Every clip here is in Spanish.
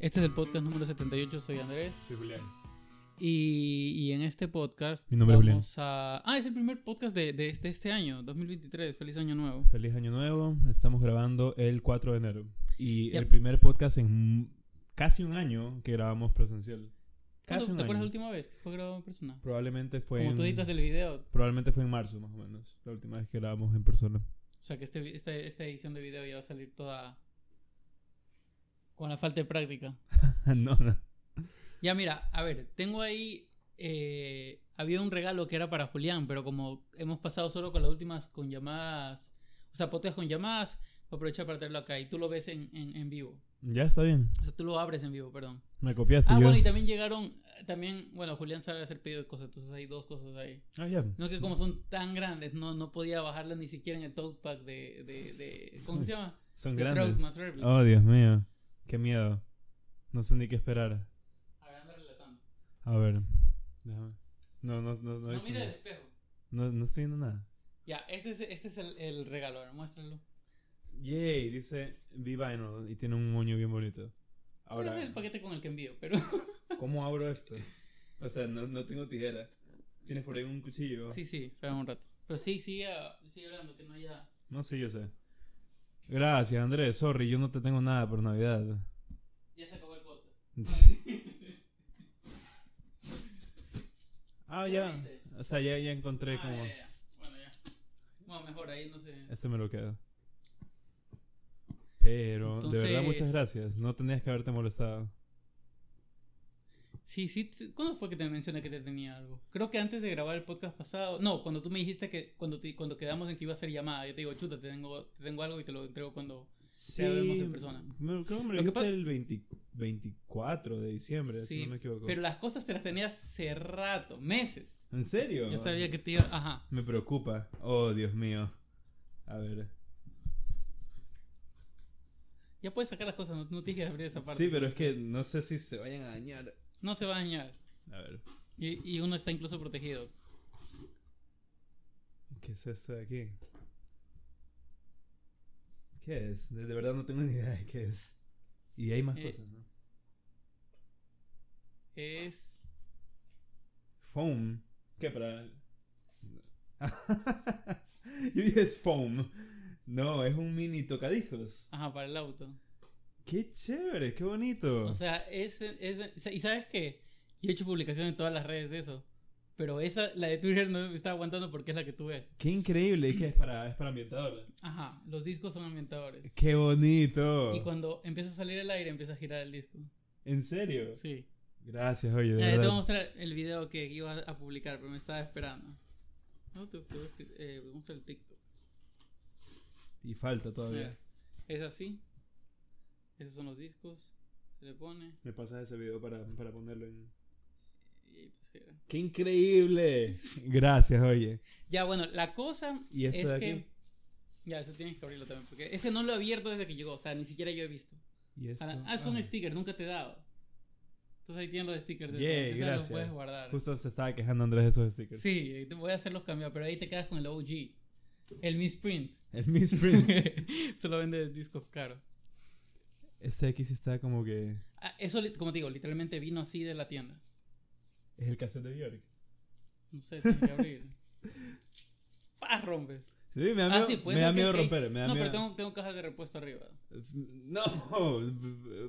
Este es el podcast número 78, soy Andrés. Soy Julián. Y, y en este podcast Mi nombre es vamos a... Ah, es el primer podcast de, de este, este año, 2023. Feliz año nuevo. Feliz año nuevo. Estamos grabando el 4 de enero. Y Ya. el primer podcast en casi un año que grabamos presencial. ¿Cuándo- Casi ¿Te acuerdas la última vez que fue grabado en persona? Probablemente fue Como en, tú editas el video. Probablemente fue en marzo, más o menos. La última vez que grabamos en persona. O sea que este, este- esta edición de video ya va a salir toda... Con la falta de práctica. no, no. Ya mira, a ver, tengo ahí... eh, había un regalo que era para Julián, pero como hemos pasado solo con las últimas con llamadas... O sea, podcast con llamadas, voy a aprovechar para traerlo acá. Y tú lo ves en, en, en vivo. Ya está bien. O sea, tú lo abres en vivo, perdón. Me copiaste Ah, yo. bueno, y también llegaron, también, bueno, Julián sabe hacer pedido de cosas, entonces hay dos cosas ahí. Ah, ya. No que como son tan grandes, no, no podía bajarlas ni siquiera en el tote pack de, de, de ¿cómo se llama? Son De grandes. Oh, Dios mío. Qué miedo. No sé ni qué esperar. A ver, anda relatando. A ver. Déjame. No, no, no, no, No, mira el espejo. no, no estoy viendo nada. Ya, este es, este es el, el regalo, a ver, muéstralo. Yay, dice V-Vinyl y tiene un moño bien bonito. Ahora Ahora, el paquete con el que envío, pero ¿cómo abro esto? O sea, no, no tengo tijera. ¿Tienes por ahí un cuchillo? sí, sí, espera un rato. Pero sí, sigue, sigue hablando, que no haya... No, sí, yo sé. Gracias, Andrés. Sorry, yo no te tengo nada por Navidad. Ya se acabó el podcast. ah, ¿Ya? O sea, ya, ya encontré Ah, como... ya, ya. Bueno, ya. Bueno, mejor ahí no sé. Este me lo quedo. Pero, de verdad, muchas gracias. No tenías que haberte molestado. Sí, sí. ¿Cuándo fue que te mencioné que te tenía algo? Creo que antes de grabar el podcast pasado. No, cuando tú me dijiste que cuando, te- cuando quedamos en que iba a ser llamada, yo te digo, chuta, te tengo, te tengo algo y te lo entrego cuando. Sí, en persona. me- creo que me Lo dijiste el 20 24 de diciembre, si Sí, no me equivoco. Pero las cosas te las tenías hace rato, meses. ¿En serio? Yo sabía que te iba. Ajá. Me preocupa. Oh, Dios mío. A ver. Ya puedes sacar las cosas, no, no tienes que abrir esa parte. Sí, pero es que no sé si se vayan a dañar. No se va a dañar. A ver. Y, y uno está incluso protegido. ¿Qué es esto de aquí? ¿Qué es? De, de verdad no tengo ni idea de qué es. Y hay más Eh. cosas, ¿no? Es. Foam. ¿Qué para.? Yo dije es foam. No, es un mini tocadiscos. Ajá, para el auto. Qué chévere, qué bonito. O sea, es, es- ¿Y sabes qué? Yo he hecho publicación en todas las redes de eso. Pero esa, la de Twitter no me está aguantando porque es la que tú ves. qué increíble. ¿Y qué es para, es para ambientador? Ajá, los discos son ambientadores. Qué bonito. Y cuando empieza a salir el aire, empieza a girar el disco. ¿En serio? Sí. Gracias, oye, de Ya, te voy a mostrar el video que iba a publicar, pero me estaba esperando. No, te, te eh, voy a mostrar el TikTok. Y falta todavía. es así. Esos son los discos. Se le pone. Me pasas ese video para, para ponerlo en. Y pues era. ¡Qué increíble! Gracias, oye. Ya, bueno, la cosa ¿Y esto es de que. aquí? Ya, eso tienes que abrirlo también. Porque ese no lo he abierto desde que llegó. O sea, ni siquiera yo he visto. ¿Y esto? Ah, ah, son stickers, nunca te he dado. Entonces ahí tienen los stickers. Eso. Esos los gracias. puedes guardar. Justo se estaba quejando Andrés de esos stickers. Sí, te voy a hacer los cambios, pero ahí te quedas con el OG. El misprint. El misprint. Solo vende discos caros. Este de aquí sí está como que. Ah, eso, como te digo, literalmente vino así de la tienda. Es el cassette de Björk. No sé, tienes que abrir. ¡Pah! Rompes. Sí, me da Ah, miedo, sí, puede me da miedo romper. Me da no, miedo. pero tengo, tengo cajas de repuesto arriba. No,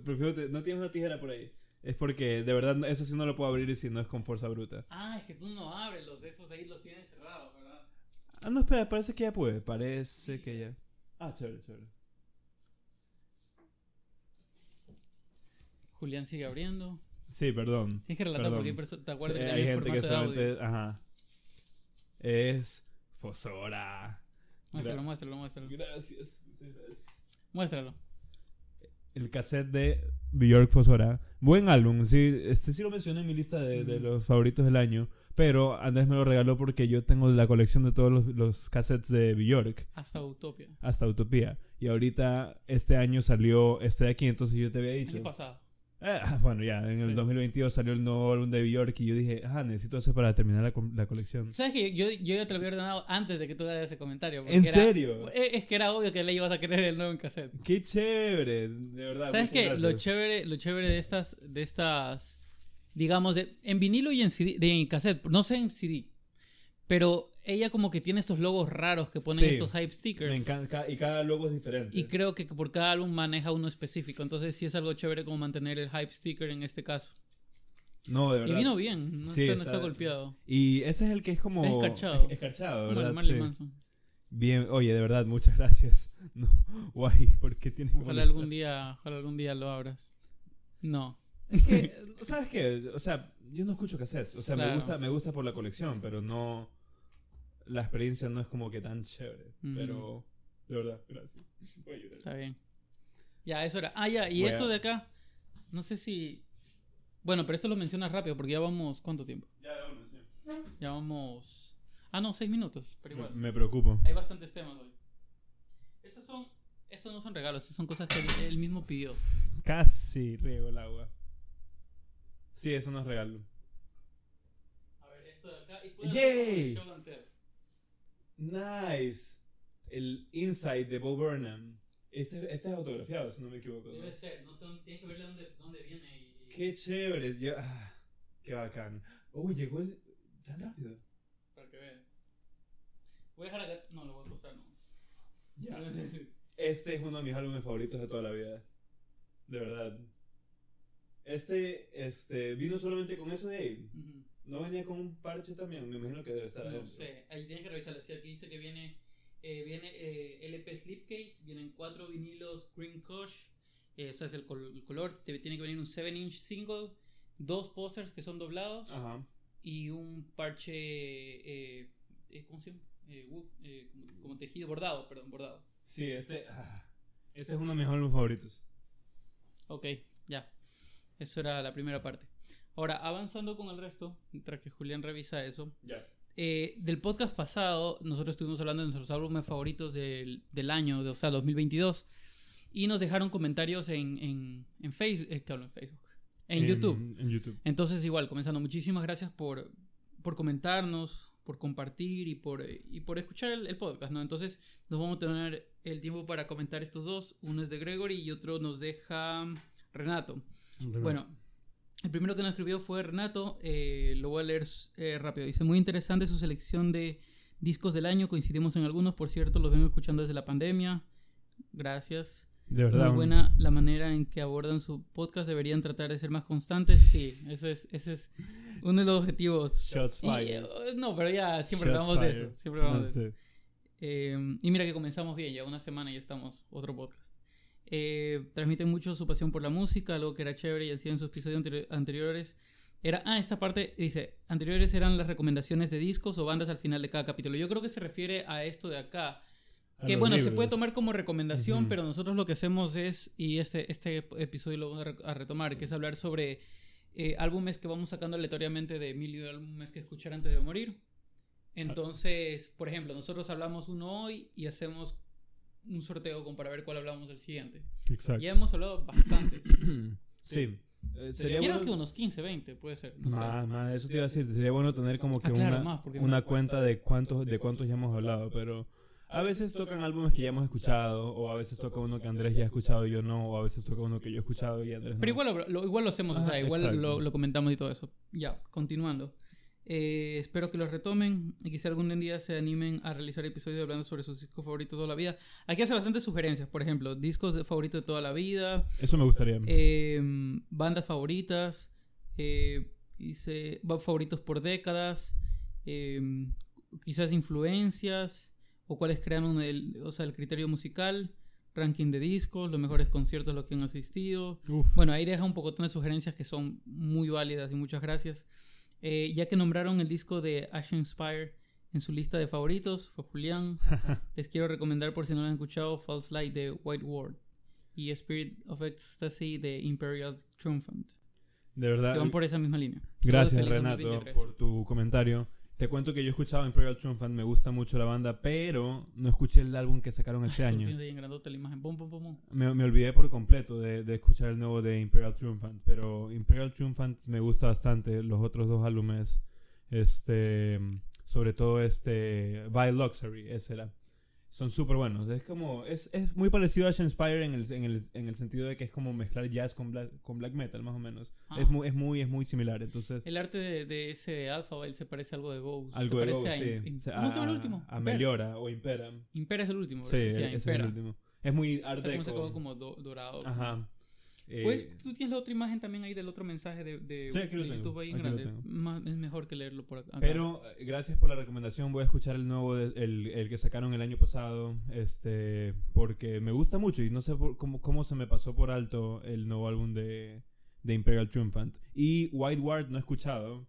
prefiero te- no tienes una tijera por ahí. Es porque de verdad eso sí no lo puedo abrir si no es con fuerza bruta. Ah, es que tú no abres los de esos ahí, los tienes cerrados, ¿verdad? Ah, no, espera, parece que ya puede. Parece que ya. Ah, chévere, chévere. Julián sigue abriendo. Sí, perdón. Tienes que relatar Perdón. porque te acuerdas Sí, que hay gente que solamente. Ajá. Es. Fosora. Muéstralo, muéstralo, muéstralo. Gracias, muchas gracias. Muéstralo. El cassette de Björk Fosora. Buen álbum, sí. Este sí lo mencioné en mi lista de, los favoritos del año. Pero Andrés me lo regaló porque yo tengo la colección de todos los, los cassettes de Björk. Hasta Utopia. hasta Utopía. Y ahorita, este año salió este de aquí, entonces yo te había dicho. Año pasado. Ah, bueno, ya, en el Sí. 2022 salió el nuevo álbum de Bjork y yo dije, ah, necesito eso para terminar la, la colección. ¿Sabes que yo, yo ya te lo había ordenado antes de que tú hagas ese comentario? ¿En era- serio? Eh, Es que era obvio que le ibas a querer el nuevo en cassette. Qué chévere, de verdad. ¿Sabes qué? Lo chévere, lo chévere de estas, de estas, digamos, de, en vinilo y en CD, de en cassette, no sé en CD, pero ella como que tiene estos logos raros que ponen Sí. estos hype stickers. Me encanta, y cada logo es diferente. Y creo que por cada álbum maneja uno específico. Entonces sí es algo chévere como mantener el hype sticker en este caso. no, de Y verdad. vino bien, no, Sí, está, no está- está golpeado. Y ese es el que es como... Es escarchado. es- Escarchado, Como el ¿verdad? Marilyn Sí. Manson. Bien, oye, de verdad, muchas gracias. No, guay, ¿por qué tienes que Ojalá molestar? algún día, ojalá algún día lo abras. No. Es que, ¿sabes qué? O sea, yo no escucho cassettes. O sea, me, gusta, me gusta por la colección, pero no... La experiencia no es como que tan chévere. Ujú. Pero, de verdad, gracias. Voy a llorar. Está bien. Ya, eso era. Ah, ya, y Voy a- esto de acá, no sé si... Bueno, pero esto lo mencionas rápido porque ya vamos... ¿Cuánto tiempo? Ya, uno, sí. Ya vamos... Ah, no, seis minutos, pero igual. Me preocupo. Hay bastantes temas hoy. Estos son... Estos no son regalos, estos son cosas que él, él mismo pidió. Casi riego el agua. Sí, eso no es regalo. A ver, esto de acá... Y ¡Yay! ser show and tell. Nice. El Inside de Bo Burnham. Este, este es autografiado, si no me equivoco. ¿no? Debe ser, no sé, dónde- tienes que verle dónde, dónde viene y... Qué chévere. Yo, ah, qué bacán. Uy, llegó el... tan rápido. Para que veas. Voy a dejar acá... No, lo voy a postar, no. Ya. Este es uno de mis álbumes favoritos de toda la vida. De verdad. Este, este, vino solamente con eso de ahí. Ujú. No venía con un parche también. Me imagino que debe estar No adentro. sé, ahí tienes que revisarlo. Sí, aquí dice que viene, eh, viene eh, LP Slipcase, vienen cuatro vinilos Green Kush, eh, o sea, es el, col- el color. Te tiene que venir un 7-inch single, dos posters que son doblados Ajá. y un parche, eh, eh, ¿cómo se llama? Eh, eh, como, como tejido, bordado, perdón, bordado. Sí, este. ah, este es uno de mis álbumes favoritos. Ok, ya. Eso era la primera parte. Ahora, avanzando con el resto, mientras que Julián revisa eso, Ya. Eh, del podcast pasado, nosotros estuvimos hablando de nuestros álbumes favoritos del, del año, de, o sea, 2022. Y nos dejaron comentarios en, en, en Facebook, eh, hablo en Facebook, en, YouTube. En YouTube. Entonces, igual, comenzando, muchísimas gracias por, por comentarnos, por compartir y por, y por escuchar el, el podcast, ¿no? Entonces, nos vamos a tener el tiempo para comentar estos dos. Uno es de Gregory y otro nos deja Renato. Bueno, el primero que nos escribió fue Renato. eh, lo voy a leer eh, rápido. Dice: Muy interesante su selección de discos del año. Coincidimos en algunos, por cierto, los vengo escuchando desde la pandemia. Gracias. de verdad. Muy buena la manera en que abordan su podcast. Deberían tratar de ser más constantes. Sí, ese es, ese es uno de los objetivos. Shots fired. eh, no, pero ya siempre hablamos de eso. Siempre hablamos de eso. sé. Eh, y mira que comenzamos bien, ya una semana y ya estamos, otro podcast. Eh, transmiten mucho su pasión por la música, algo que era chévere y hacía en sus episodios anteri- anteriores. Era, ah, esta parte dice, anteriores eran las recomendaciones de discos o bandas al final de cada capítulo. Yo creo que se refiere a esto de acá. A Que bueno, se puede tomar como recomendación, pero nosotros lo que hacemos es, y este, este episodio lo vamos a, re- a retomar, que es hablar sobre eh, álbumes que vamos sacando aleatoriamente de mil y álbumes que escuchar antes de morir. Entonces, por ejemplo, nosotros hablamos uno hoy y hacemos un sorteo como para ver cuál hablamos el siguiente. Exacto. Ya hemos hablado bastantes. Sí. Eh, sería Quiero bueno- que unos 15, 20, puede ser. No sé. Más, más, eso te iba a decir. Sería bueno tener como que Ah, claro, una, más, una cuenta de cuántos, de cuántos ya hemos hablado, pero a veces tocan álbumes que ya hemos escuchado, o a veces toca uno que Andrés ya ha escuchado y yo no, o a veces toca uno que yo he escuchado y Andrés no. Pero igual lo, lo- igual lo hacemos, o sea, igual exacto. lo, lo comentamos y todo eso. Ya, continuando. Eh, espero que los retomen y quizá algún día se animen a realizar episodios hablando sobre sus discos favoritos de toda la vida. Aquí hace bastantes sugerencias, por ejemplo, discos de- favoritos de toda la vida, Eso me gustaría. eh, bandas favoritas, eh, dice ba- favoritos por décadas, eh, quizás influencias o cuáles crearon el, o sea, el criterio musical, ranking de discos, los mejores conciertos a los que han asistido. Uf. Bueno, ahí deja un poco de sugerencias que son muy válidas y muchas gracias. Eh, ya que nombraron el disco de Ashen Spire en su lista de favoritos, fue Julián. Les quiero recomendar, por si no lo han escuchado, False Light de White Ward y Spirit of Ecstasy de Imperial Triumphant, De verdad. que van por esa misma línea. Gracias, Renato, 2023. por tu comentario. Te cuento que yo escuchaba Imperial Triumphant, me gusta mucho la banda, pero no escuché el álbum que sacaron este año. tienes ahí en grandote la imagen. Pum, pum, pum, pum. me, me olvidé por completo de, de escuchar el nuevo de Imperial Triumphant, pero Imperial Triumphant me gusta bastante. Los otros dos álbumes, este, sobre todo este, By Luxury, ese era. Son súper buenos. Es como, es, es muy parecido a Shenspire en el, en, el, en el sentido de que es como mezclar jazz con black, con black metal, más o menos. Ah. Es, muy, es, muy, es muy similar, entonces... El arte de, de ese Alphabet se parece a algo de Ghost. Algo se de Ghost, a sí. O ¿Cómo se llama el a- último? A. Meliora o Impera. Impera es el último. Sí, ¿verdad? a ese es el último. Es muy O art sea, como se como do- dorado. Ajá. Eh, Pues tú tienes la otra imagen también ahí del otro mensaje de, de, Sí, aquí lo de tengo, YouTube ahí en aquí lo grande. tengo. Más- es mejor que leerlo por acá. Pero eh, gracias por la recomendación. Voy a escuchar el nuevo, el, el que sacaron el año pasado, este, porque me gusta mucho y no sé por- cómo, cómo se me pasó por alto el nuevo álbum de, de Imperial Triumphant. Y White Ward no he escuchado,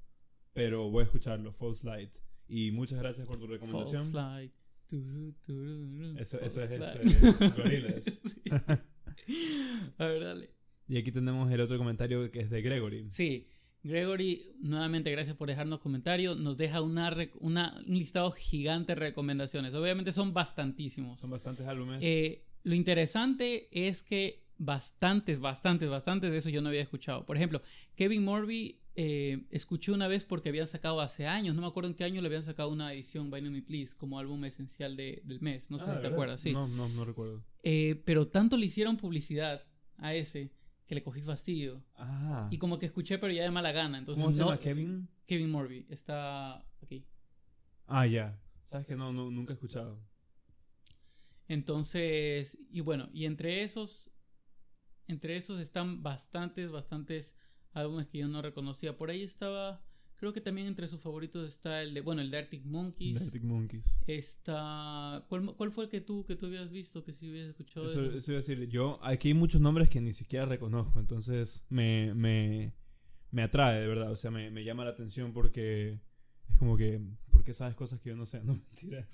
pero voy a escucharlo, False Light. Y muchas gracias por tu recomendación. False light. Turu, tururu, Eso, eso es false este, light. Gorillaz. Sí. A ver, dale. Y aquí tenemos el otro comentario que es de Gregory. Sí, Gregory, nuevamente gracias por dejarnos comentarios. Nos deja una, una- un listado gigante de recomendaciones. Obviamente son bastantísimos. Son bastantes álbumes. Eh, lo interesante es que bastantes, bastantes, bastantes de eso yo no había escuchado. Por ejemplo, Kevin Morby eh, escuché una vez porque habían sacado hace años, no me acuerdo en qué año le habían sacado una edición By Me Please como álbum esencial de- del mes. No sé Ah, si ¿de te acuerdas, sí. No, no, no recuerdo. Eh, pero tanto le hicieron publicidad a ese que le cogí fastidio. Ah. Y como que escuché, pero ya de mala gana. Entonces, ¿Cómo se no- llama Kevin? Kevin Morby está aquí. Ah, ya. Sabes que no, no, nunca he escuchado. Entonces, y bueno, y entre esos, entre esos están bastantes, bastantes álbumes que yo no reconocía. Por ahí estaba, creo que también entre sus favoritos está el de, bueno, el de Arctic Monkeys. The Arctic Monkeys. Está, ¿cuál, cuál fue el que tú, que tú habías visto, que si habías escuchado? Eso, eso? eso iba a decir, yo, aquí hay muchos nombres que ni siquiera reconozco, entonces me, me, me atrae, de verdad, o sea, me, me llama la atención porque es como que, ¿por qué sabes cosas que yo no sé? No, mentira.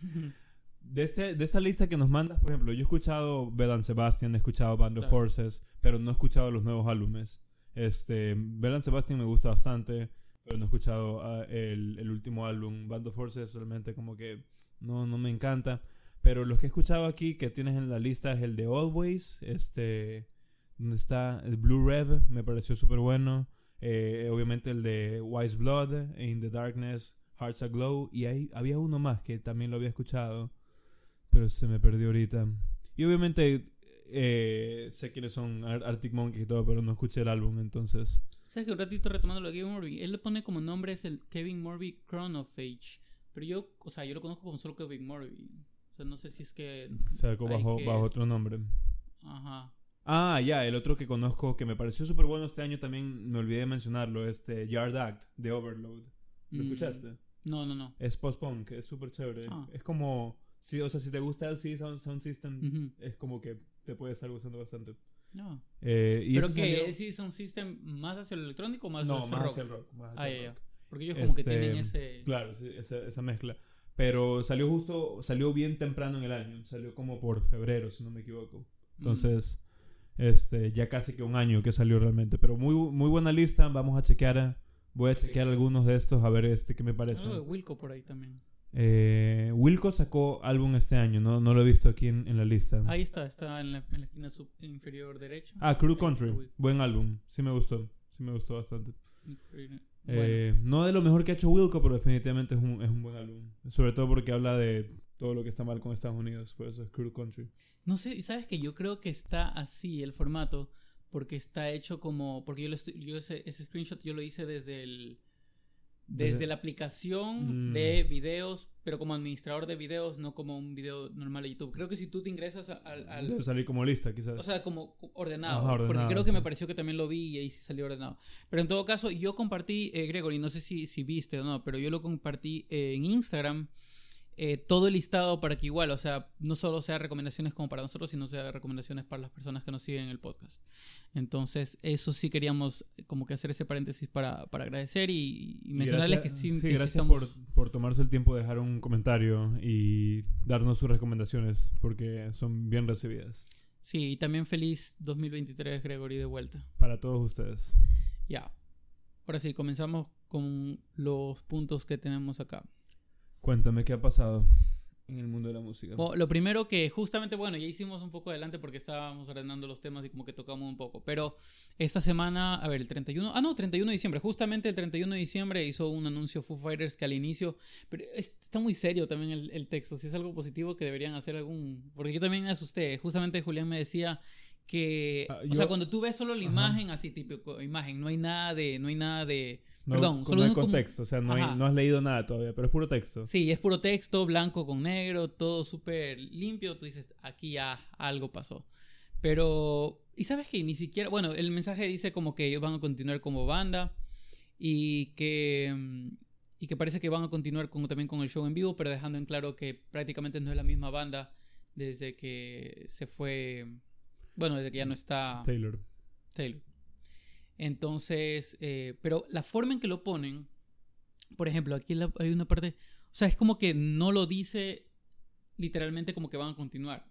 De, este, de esta lista que nos mandas, por ejemplo, yo he escuchado Bell Sebastian, he escuchado Band of Claro. Forces, pero no he escuchado los nuevos álbumes. Este, Bell Sebastian me gusta bastante, pero no he escuchado ah, el, el último álbum. Band of Forces realmente como que no, no me encanta. Pero los que he escuchado aquí que tienes en la lista es el de Always, este, donde está el Blue Red, me pareció súper bueno. Eh, obviamente el de Wise Blood, In the Darkness, Hearts Aglow. Y ahí había uno más que también lo había escuchado, pero se me perdió ahorita. Y obviamente eh, sé quiénes son Ar- Arctic Monkeys y todo, pero no escuché el álbum, entonces... ¿Sabes que un ratito retomando lo de Kevin Morby? Él le pone como nombre es el Kevin Morby Chronophage. Pero yo, o sea, yo lo conozco como solo Kevin Morby. O sea, no sé si es que... Sacó bajo, que- bajo otro nombre. Ajá. Ah, ya, el otro que conozco que me pareció súper bueno este año también, me olvidé de mencionarlo, este Yard Act de Overload. ¿Lo Mm, escuchaste? No, no, no. Es post-punk, es súper chévere. Ah. Es como, sí, o sea, si te gusta el C Sound, Sound System, es como que te puede estar gustando bastante. No. Eh, y Pero que sí es un system más hacia el electrónico o más no, hacia más el rock. hacia el rock. Más hacia Ah, el ya, ya. rock. Porque ellos como que Este, tienen ese... Claro, sí, esa, esa mezcla. Pero salió justo, salió bien temprano en el año. Salió como por febrero, si no me equivoco. Entonces, este, ya casi que un año que salió realmente. Pero muy, muy buena lista. Vamos a chequear. Voy a chequear algunos de estos a ver este qué me Mm. parece. Wilco por ahí también. Eh, Wilco sacó álbum este año. No, no lo he visto aquí en, en la lista. Ahí está, está en la, en la esquina sub- inferior derecha. Ah, Cruel Ahí Country. Buen álbum. Sí me gustó. Sí me gustó bastante. Bueno. Eh, no de lo mejor que ha hecho Wilco, pero definitivamente es un, es un buen álbum. Sobre todo porque habla de todo lo que está mal con Estados Unidos. Por eso es Cruel Country. No sé, sabes que yo creo que está así el formato porque está hecho como porque yo lo estoy, yo ese, ese screenshot yo lo hice desde el desde la aplicación Mm. de videos, pero como administrador de videos, no como un video normal de YouTube. Creo que si tú te ingresas al, al- Debe salir como lista, quizás. o sea, como ordenado, Ajá, ordenado, porque creo que me pareció que también lo vi y ahí sí salió ordenado. Pero en todo caso, yo compartí, eh, Gregory, no sé si, si viste o no, pero yo lo compartí eh, en Instagram eh, todo el listado para que igual, o sea, no solo sea recomendaciones como para nosotros, sino sea recomendaciones para las personas que nos siguen en el podcast. Entonces, eso sí queríamos eh, como que hacer ese paréntesis para, para agradecer y, y Y mencionarles gracias- que sí, sí, que gracias estamos- por, por tomarse el tiempo de dejar un comentario y darnos sus recomendaciones, porque son bien recibidas. Sí, y también feliz 2023, Gregory, de vuelta. Para todos ustedes. Ya. Ahora sí, comenzamos con los puntos que tenemos acá. Cuéntame qué ha pasado. en el mundo de la música? Bueno, lo primero que justamente, bueno, ya hicimos un poco adelante porque estábamos ordenando los temas y como que tocamos un poco, pero esta semana, a ver, el 31, ah no, 31 de diciembre, justamente el 31 de diciembre hizo un anuncio Foo Fighters que al inicio, pero está muy serio también el, el texto, si es algo positivo que deberían hacer algún, porque yo también me asusté, justamente Julián me decía que, Ah, o yo- sea, cuando tú ves solo la Ajá. imagen, así típico, imagen, no hay nada de, no hay nada de, No, perdón, no solo hay un como- contexto, o sea, no, hay- no has leído nada todavía, pero es puro texto. Sí, es puro texto, blanco con negro, todo súper limpio. Tú dices, aquí ya algo pasó. Pero, ¿y sabes que Ni siquiera, bueno, el mensaje dice como que ellos van a continuar como banda y que, y que parece que van a continuar con, también con el show en vivo, pero dejando en claro que prácticamente no es la misma banda desde que se fue, bueno, desde que ya no está Taylor. Taylor. Entonces, eh, pero la forma en que lo ponen, por ejemplo, aquí la- hay una parte, o sea, es como que no lo dice literalmente como que van a continuar.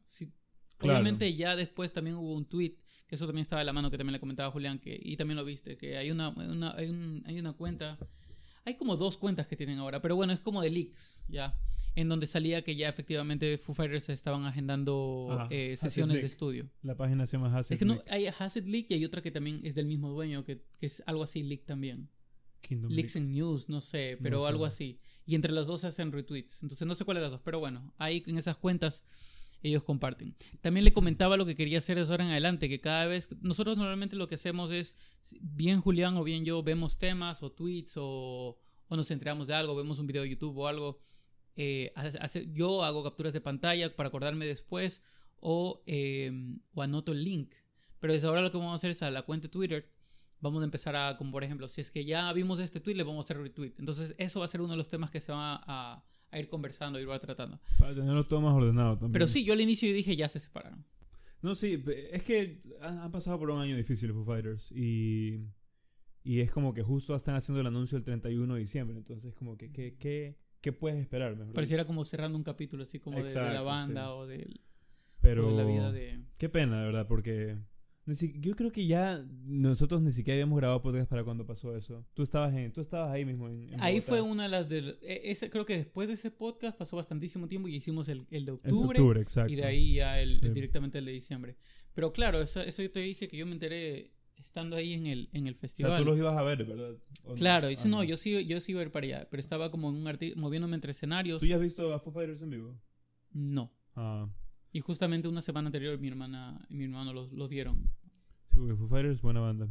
Claro. Obviamente ya después también hubo un tweet, que eso también estaba de la mano, que también le comentaba Julián, que, y también lo viste, que hay una, una- hay, un- hay una cuenta, hay como dos cuentas que tienen ahora, pero bueno, es como de leaks, ya, en donde salía que ya efectivamente Foo Fighters estaban agendando Ajá, eh, sesiones de estudio. La página se llama Acid Es que no, hay Acid Leak y hay otra que también es del mismo dueño, que, que es algo así Leak también. Kingdom Leaks Leaks. and News, no sé, pero No sé. algo así. Y entre las dos se hacen retweets. Entonces no sé cuál de las dos, pero bueno, ahí en esas cuentas ellos comparten. También le comentaba lo que quería hacer de ahora en adelante, que cada vez, nosotros normalmente lo que hacemos es, bien Julián o bien yo, vemos temas o tweets o, o nos enteramos de algo, vemos un video de YouTube o algo. eh, yo hago capturas de pantalla para acordarme después o, eh, o anoto el link. Pero desde ahora lo que vamos a hacer es a la cuenta Twitter vamos a empezar a, como por ejemplo, si es que ya vimos este tweet, le vamos a hacer retweet. Entonces, eso va a ser uno de los temas que se va a, a ir conversando, ir tratando. Para tenerlo todo más ordenado también. Pero sí, yo al inicio dije, ya se separaron. No, sí, es que han, han pasado por un año difícil Foo Fighters y, y es como que justo están haciendo el anuncio el 31 de diciembre, entonces como que ¿qué, qué, qué puedes esperar? Mejor dicho? Pareciera como cerrando un capítulo así como de- de, la Exacto, banda sí. o, del- Pero o de la vida de... qué pena, de verdad, porque yo creo que ya nosotros ni siquiera habíamos grabado podcast para cuando pasó eso. Tú estabas en, tú estabas ahí mismo en, en Ahí fue una de las del... e- Ese, creo que después de ese podcast pasó bastantísimo tiempo y hicimos el, el de El de octubre. octubre, exacto. Y de ahí ya el, Sí. directamente el de diciembre. Pero claro, eso, eso yo te dije que yo me enteré estando ahí en el, en el O festival. sea, tú los ibas a ver, ¿verdad? ¿O no? Claro, Ah, sí, no, yo sí, yo sí iba a ir para allá, pero estaba como en un moviéndome entre escenarios. ¿Tú ya has visto a Foo Fighters en vivo? No. Ah, Y justamente una semana anterior mi hermana y mi hermano los, los vieron. sí, porque Foo Fighters, buena banda.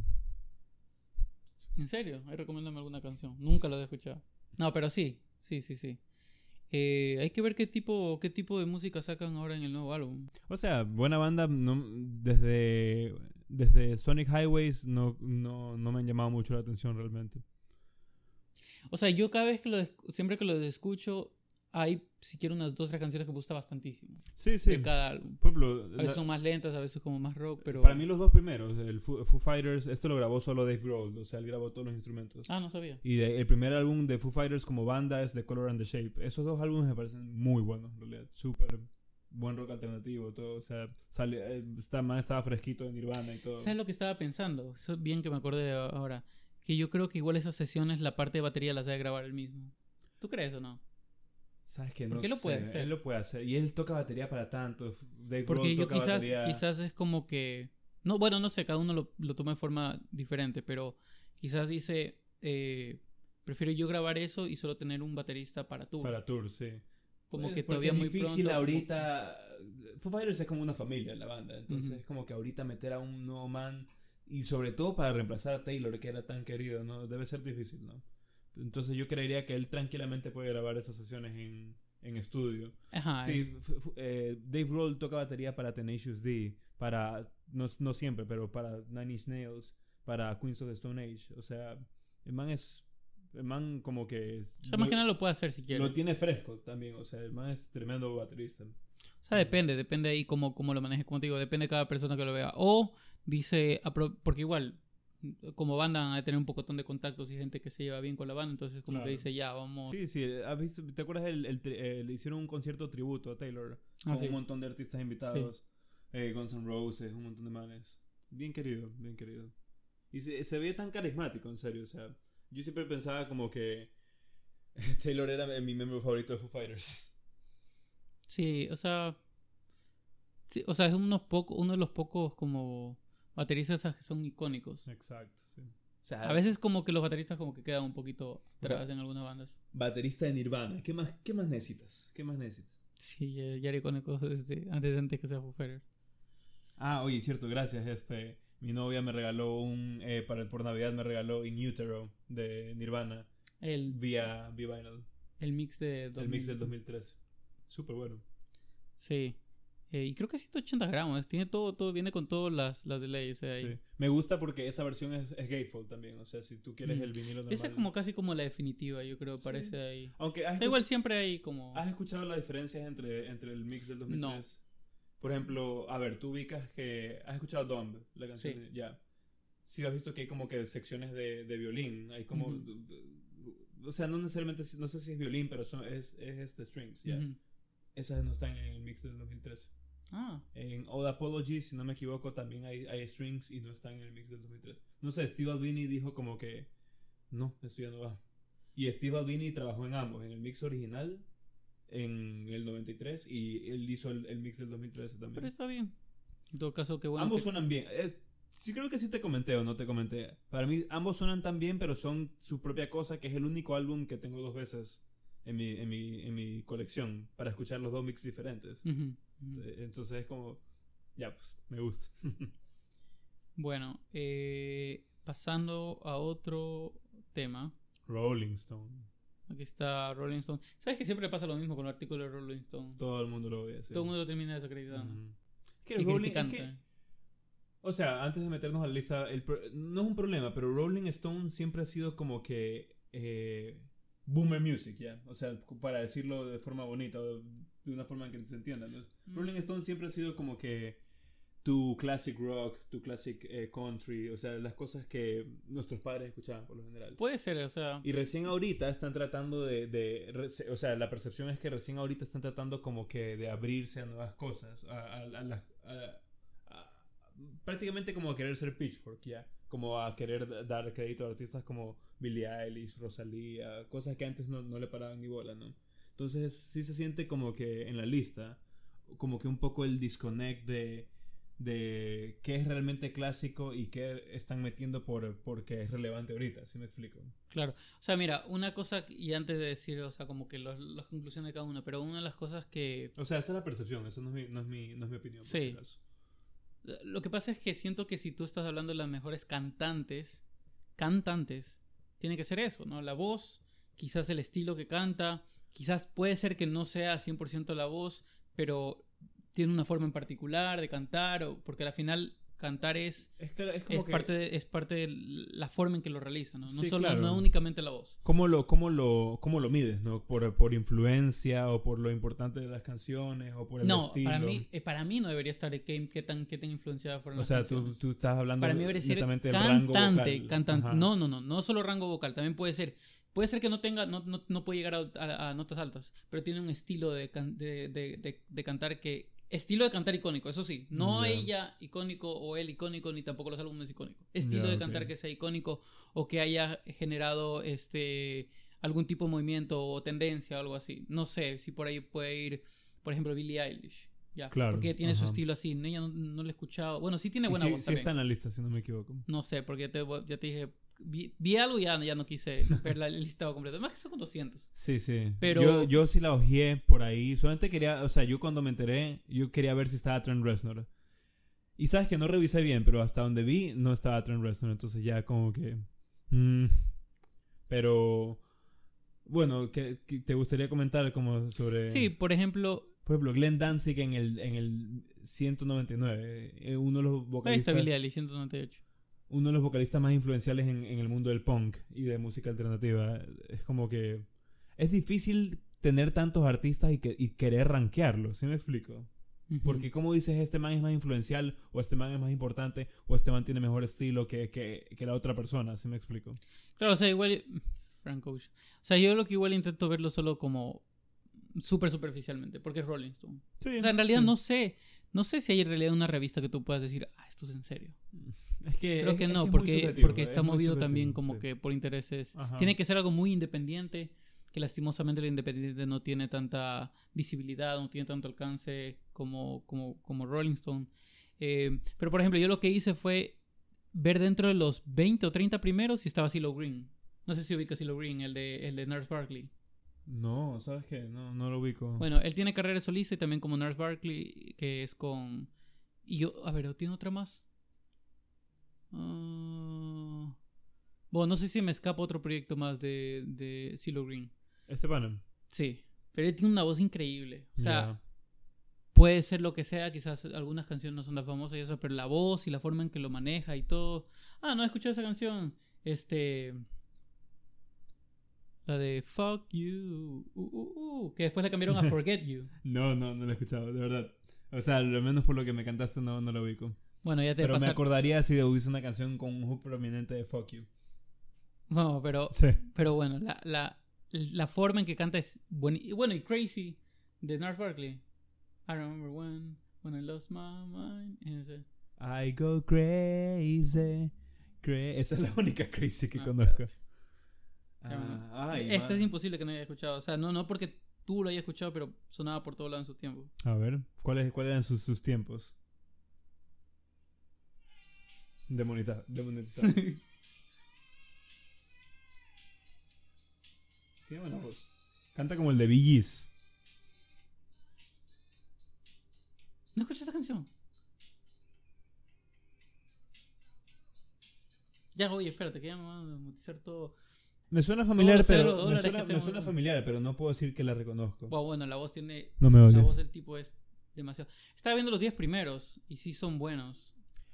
¿En serio? Ahí recomiéndame alguna canción. Nunca la he escuchado. No, pero sí, sí, sí, sí. Eh, hay que ver qué tipo, qué tipo de música sacan ahora en el nuevo álbum. O sea, buena banda, no, desde, desde Sonic Highways no, no, no me han llamado mucho la atención realmente. O sea, yo cada vez que lo, siempre que lo escucho, hay siquiera unas dos, tres canciones que me gusta bastantísimo. Sí, sí. De cada álbum. Por ejemplo, A veces la- son más lentas, a veces como más rock, pero... para mí los dos primeros, el Foo, Foo Fighters, esto lo grabó solo Dave Grohl, o sea, él grabó todos los instrumentos. Ah, no sabía. Y de- el primer álbum de Foo Fighters como banda es The Color and the Shape. Esos dos álbumes me parecen muy buenos, en realidad. Súper buen rock alternativo, todo. O sea, sale, eh, más estaba fresquito de Nirvana y todo. ¿Sabes lo que estaba pensando? Eso es bien que me acordé ahora. Que yo creo que igual esas sesiones, la parte de batería las debe grabar él mismo. ¿Tú crees o no? ¿Sabes qué lo puede sé, hacer? Él lo puede hacer. Y él toca batería para tanto. Dave Porque yo toca quizás, batería- quizás es como que... No, bueno, no sé, cada uno lo, lo toma de forma diferente, pero quizás dice, eh, prefiero yo grabar eso y solo tener un baterista para tú. Para tour, sí. como que todavía es muy difícil pronto. como- ahorita. Foo Fighters es como una familia en la banda. Entonces es como que ahorita meter a un nuevo man. Y sobre todo para reemplazar a Taylor, que era tan querido, ¿no? Debe ser difícil, ¿no? Entonces yo creería que él tranquilamente puede grabar esas sesiones en, en estudio. Ajá, Sí, eh, eh, Dave Grohl toca batería para Tenacious D, para, no, no siempre, pero para Nine Inch Nails, para Queens of the Stone Age. O sea, el man es, el man como que... o sea, más que nada lo puede hacer si quiere. Lo tiene fresco también, o sea, el man es tremendo baterista. O sea, depende, depende ahí cómo, cómo lo manejes, como te digo, depende de cada persona que lo vea. O dice, porque igual, como banda van a tener un pocotón de contactos y gente que se lleva bien con la banda, entonces como que Claro. dice, ya, vamos... Sí, sí, ¿has visto- ¿te acuerdas? El, eh, le hicieron un concierto tributo a Taylor, Ah, con sí. un montón de artistas invitados, eh, Guns N' Roses, un montón de manes. Bien querido, bien querido. Y se, se veía tan carismático, en serio, o sea, yo siempre pensaba como que Taylor era mi miembro favorito de Foo Fighters. Sí, o sea. Sí, o sea, es unos poco, uno de los pocos como bateristas que son icónicos. Exacto, sí. O sea, A veces como que los bateristas como que quedan un poquito O sea, atrás en algunas bandas. baterista de Nirvana. ¿Qué más, qué más necesitas? ¿Qué más necesitas? Sí, ya, ya era icónico desde antes, antes que sea Foo Fighters. Ah, oye, cierto, gracias. Este, mi novia me regaló un, eh, para por Navidad me regaló In Utero de Nirvana El, vía, vía vinyl. el mix de El mix del 2000. 2013. Súper bueno. Sí. Eh, y creo que 180 gramos. Tiene todo, todo, viene con todas las, las delays ahí. Sí. Me gusta porque esa versión es, es gatefold también. O sea, si tú quieres Mm. el vinilo normal. Esa es como casi como la definitiva, yo creo, Sí. parece ahí. Aunque has, igual siempre hay como... ¿Has escuchado las diferencias entre, entre el mix del 2003? No. Por ejemplo, a ver, tú ubicas que... ¿Has escuchado Dumb? La canción Sí. Ya. Sí, has visto que hay como que secciones de, de violín. Hay como... O sea, no necesariamente... No sé si es violín, pero son, es, es este strings, ya. Ujú. Esas no están en el mix del 2003. Ah, En Old Apology, si no me equivoco, también hay, hay strings y no están en el mix del 2003. No sé, Steve Albini dijo como que... No, esto ya no va. Y Steve Albini trabajó en ambos, en el mix original en el 93 y él hizo el, el mix del 2013 también. pero está bien. En todo caso, qué bueno. ambos que- suenan bien. Eh, sí creo que sí te comenté o no te comenté. Para mí ambos suenan tan bien, pero son su propia cosa, que es el único álbum que tengo dos veces en mi, en mi, en mi colección para escuchar los dos mix diferentes. Eh, Entonces es como... Ya, pues, me gusta. Bueno, eh, pasando a otro tema. Rolling Stone. Aquí está Rolling Stone. ¿Sabes que siempre pasa lo mismo con el artículo de Rolling Stone? Todo el mundo lo odia. sí. Todo el mundo lo termina desacreditando. Ujú. Es que Rolling- es que- O sea, antes de meternos a la lista, el no es un problema, pero Rolling Stone siempre ha sido como que eh, boomer music, ¿ya? O sea, para decirlo de forma bonita, o de una forma en que se entienda. ¿no? Mm. Rolling Stone siempre ha sido como que tu classic rock, tu classic eh, country, o sea, las cosas que nuestros padres escuchaban por lo general. Puede ser, o sea. Y recién ahorita están tratando de, o sea, la percepción es que recién ahorita están tratando como que de abrirse a nuevas cosas, a, a- a prácticamente como a querer ser Pitchfork, ya, como a querer da- dar crédito a artistas como Billie Eilish, Rosalía, cosas que antes no, no le paraban ni bola, ¿no? Entonces sí se siente como que en la lista, como que un poco el disconnect de de qué es realmente clásico y qué están metiendo por porque es relevante ahorita, ¿sí me explico? Claro. O sea, mira, una cosa, y antes de decir, o sea, como que los- las conclusiones de cada uno, pero una de las cosas que. O sea, esa es la percepción, esa no es mi, no es mi, no es mi opinión. por Sí. si acaso. Lo que pasa es que siento que si tú estás hablando de las mejores cantantes, cantantes, tiene que ser eso, ¿no? La voz, quizás el estilo que canta, quizás puede ser que no sea 100% la voz, pero tiene una forma en particular de cantar, o, porque al final cantar es, Es, que- es como es, que... parte de, es parte de la forma en que lo realiza, ¿no? No, Sí, solo, claro. no únicamente la voz. ¿Cómo lo, cómo lo, cómo lo mides, no? Por, por influencia o por lo importante de las canciones o por el No, estilo. para mí, eh, para mí no debería estar de qué, qué tan, qué tan influenciada fueron O las sea, tú, canciones. tú estás hablando Para mí debería ser rango cantante, vocal. cantante. Ajá. No, no, no, no solo rango vocal, también puede ser. Puede ser que no tenga, no, no, no puede llegar a, a- a notas altas, pero tiene un estilo de, can- de, de- de- de cantar que. Estilo de cantar icónico, eso sí. No ella icónico o él icónico, ni tampoco los álbumes icónicos. Estilo de cantar que sea icónico o que haya generado este algún tipo de movimiento o tendencia o algo así. No sé si por ahí puede ir, por ejemplo, Billie Eilish. Ya, Claro, porque tiene su estilo así. No, ella no, no lo he escuchado. Bueno, sí tiene buena voz. sí también. está en la lista, si no me equivoco. No sé, porque te, ya te dije. Vi, vi algo y ya, ya no quise ver la lista completa. Más que son con 200. Sí, sí. Pero- Yo, yo sí la ojeé por ahí. Solamente quería... O sea, yo cuando me enteré, yo quería ver si estaba Trent Reznor. Y sabes que no revisé bien, pero hasta donde vi, no estaba Trent Reznor. Entonces ya como que... mm. Pero... Bueno, ¿qué, qué te gustaría comentar como sobre... Sí, por ejemplo, Por ejemplo, Glenn Danzig en el, en el 199. eh, uno de los ahí está vocalistas... Billie Eilish, 198. Uno de los vocalistas más influenciales en, en el mundo del punk y de música alternativa. Es como que es difícil tener tantos artistas y, que, y querer rankearlos, ¿sí me explico? Porque como dices, este man es más influencial, o este man es más importante, o este man tiene mejor estilo que, que, que la otra persona, ¿sí me explico? Claro, o sea, igual. Frank Ocean. O sea, yo lo que igual intento verlo solo como súper superficialmente, porque es Rolling Stone. Sí, O sea, en realidad sí. no sé. No sé si hay en realidad una revista que tú puedas decir, ah, esto es en serio. Es que, Creo es- que no, es porque, subjetivo, porque es está movido subjetivo, también como sí. que por intereses. Ajá. Tiene que ser algo muy independiente. que lastimosamente lo independiente no tiene tanta visibilidad, no tiene tanto alcance como, como, como Rolling Stone. Eh, pero por ejemplo, yo lo que hice fue ver dentro de los 20 o 30 primeros si estaba CeeLo Green. No sé si ubica CeeLo Green, el de, el de Nurse Barkley. No, ¿sabes qué? No, no lo ubico. Bueno, él tiene carrera solista y también como Nurse Barkley, que es con... Y yo, a ver, ¿tiene otra más? Ah, bueno, no sé si me escapa otro proyecto más de, de CeeLo Green. Este panel. Sí, pero él tiene una voz increíble. O sea, puede ser lo que sea, quizás algunas canciones no son tan famosas y eso, pero la voz y la forma en que lo maneja y todo. Ah, no he escuchado esa canción. Este. La de Fuck You. uh, uh, uh, que después la cambiaron a Forget You. No, no, no lo he escuchado, de verdad. O sea, lo menos por lo que me cantaste no, no lo ubico. Bueno, ya te Pero me acordaría si hubiese una canción con un hook prominente de Fuck You. No, pero, Sí. pero bueno, la, la, la forma en que canta es buena. Bueno, y Crazy de Nars Barkley. I remember when, when I lost my mind. I go crazy. cra- Esa es la única crazy que Ah, conozco. Ah, ay, Esta ma- es imposible que no haya escuchado. O sea, no, no porque tú lo hayas escuchado, pero sonaba por todos lados en su tiempo. A ver, ¿cuáles cuáles eran sus, sus tiempos? Demonita, demonetizado. Tiene buena voz. Canta como el de Gees. ¿No escuchas esta canción? Ya, oye, espérate, que ya me van a monetizar todo. Me suena familiar, pero me suena, familiar, pero no puedo decir que la reconozco. Bueno, bueno, la voz tiene. No me La voz del tipo es demasiado. Estaba viendo los 10 primeros y sí son buenos.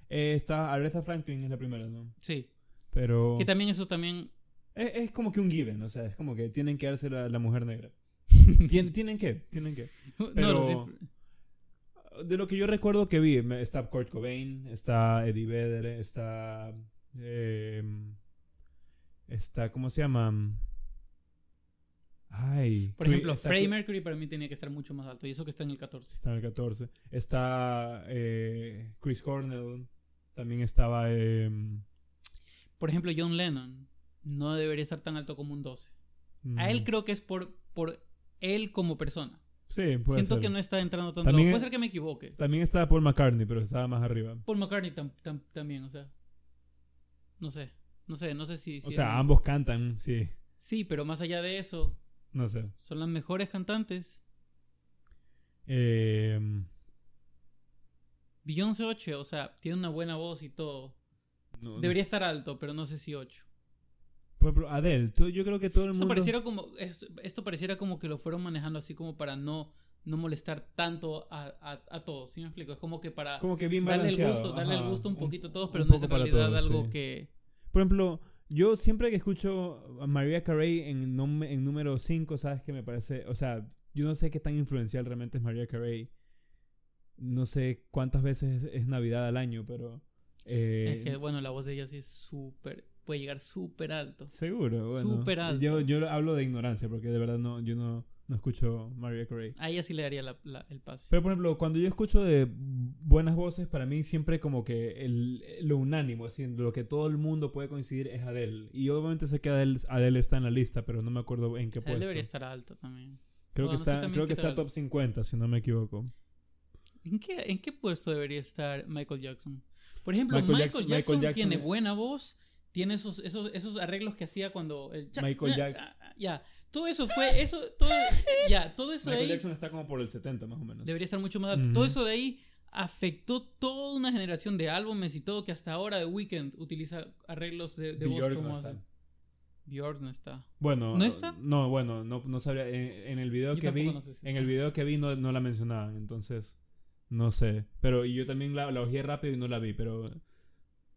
Eh, está Aretha Franklin es la primera, ¿no? Sí. Pero Que también eso también. es, es como que un given, o sea, es como que tienen que darse la, la mujer negra. Tien- tienen que, tienen que. Pero- los 10 De lo que yo recuerdo que vi, está Kurt Cobain, está Eddie Vedder, está. eh, está, ¿cómo se llama? Ay. Por ejemplo, Freddie Mercury para mí tenía que estar mucho más alto. Y eso que está en el 14. Está en el 14. Está eh, Chris Cornell. También estaba. eh, Por ejemplo, John Lennon no debería estar tan alto como un 12. A él creo que es por, por él como persona. Sí, puede Siento ser. que no está entrando tanto. También Puede es- ser que me equivoque. También estaba Paul McCartney, pero estaba más arriba. Paul McCartney tam- tam- también, o sea. No sé. No sé, no sé si. O sea, eran- ambos cantan, sí. Sí, pero más allá de eso, No sé. son las mejores cantantes. Eh, Beyoncé 8, o sea, tiene una buena voz y todo. no- no Debería estar alto, pero no sé si 8. Por ejemplo, Adele, tú- yo creo que todo el Esto mundo. pareciera como, es- esto pareciera como que lo fueron manejando así como para no, no molestar tanto a, a, a todos. ¿Sí me explico? Es como que para Como que bien darle el gusto, darle el gusto un poquito a todos, un pero no es en realidad todos, algo sí. que. Por ejemplo, yo siempre que escucho a Mariah Carey en, en número 5, ¿sabes qué me parece? O sea, yo no sé qué tan influencial realmente es Mariah Carey. No sé cuántas veces es, es Navidad al año, pero... eh, Es que, bueno, la voz de ella sí es súper. Puede llegar súper alto. Seguro, bueno. Súper alto. Yo, yo hablo de ignorancia porque de verdad no, yo no, no escucho Mariah Carey. A ella sí le daría la- la- el pase. Pero por ejemplo, cuando yo escucho de buenas voces, para mí siempre como que el, lo unánimo, así, lo que todo el mundo puede coincidir es Adele. Y obviamente sé que Adele, Adele está en la lista, pero no me acuerdo en qué Él puesto. debería estar alto también. Creo que Bueno, está, creo que está top 50, si no me equivoco. ¿En qué, ¿En qué puesto debería estar Michael Jackson? Por ejemplo, Michael Michael, Jackson- Jackson, Michael Jackson- tiene buena voz, tiene esos, esos, esos arreglos que hacía cuando el cha- Michael Jackson. ah, Ya, todo eso fue, eso, todo, ya, todo eso de Michael ahí Jackson está como por el 70 más o menos. debería estar mucho más alto. Ujú. Todo eso de ahí afectó toda una generación de álbumes y todo que hasta ahora The Weeknd utiliza arreglos de, de voz como no está. Bjork no está. Bueno, ¿No está? No, bueno, no, no sabría. En, en el video Yo que vi, no sé si en el video que vi no, no la mencionaban, entonces no sé. Pero y yo también la, la ojeé rápido y no la vi, pero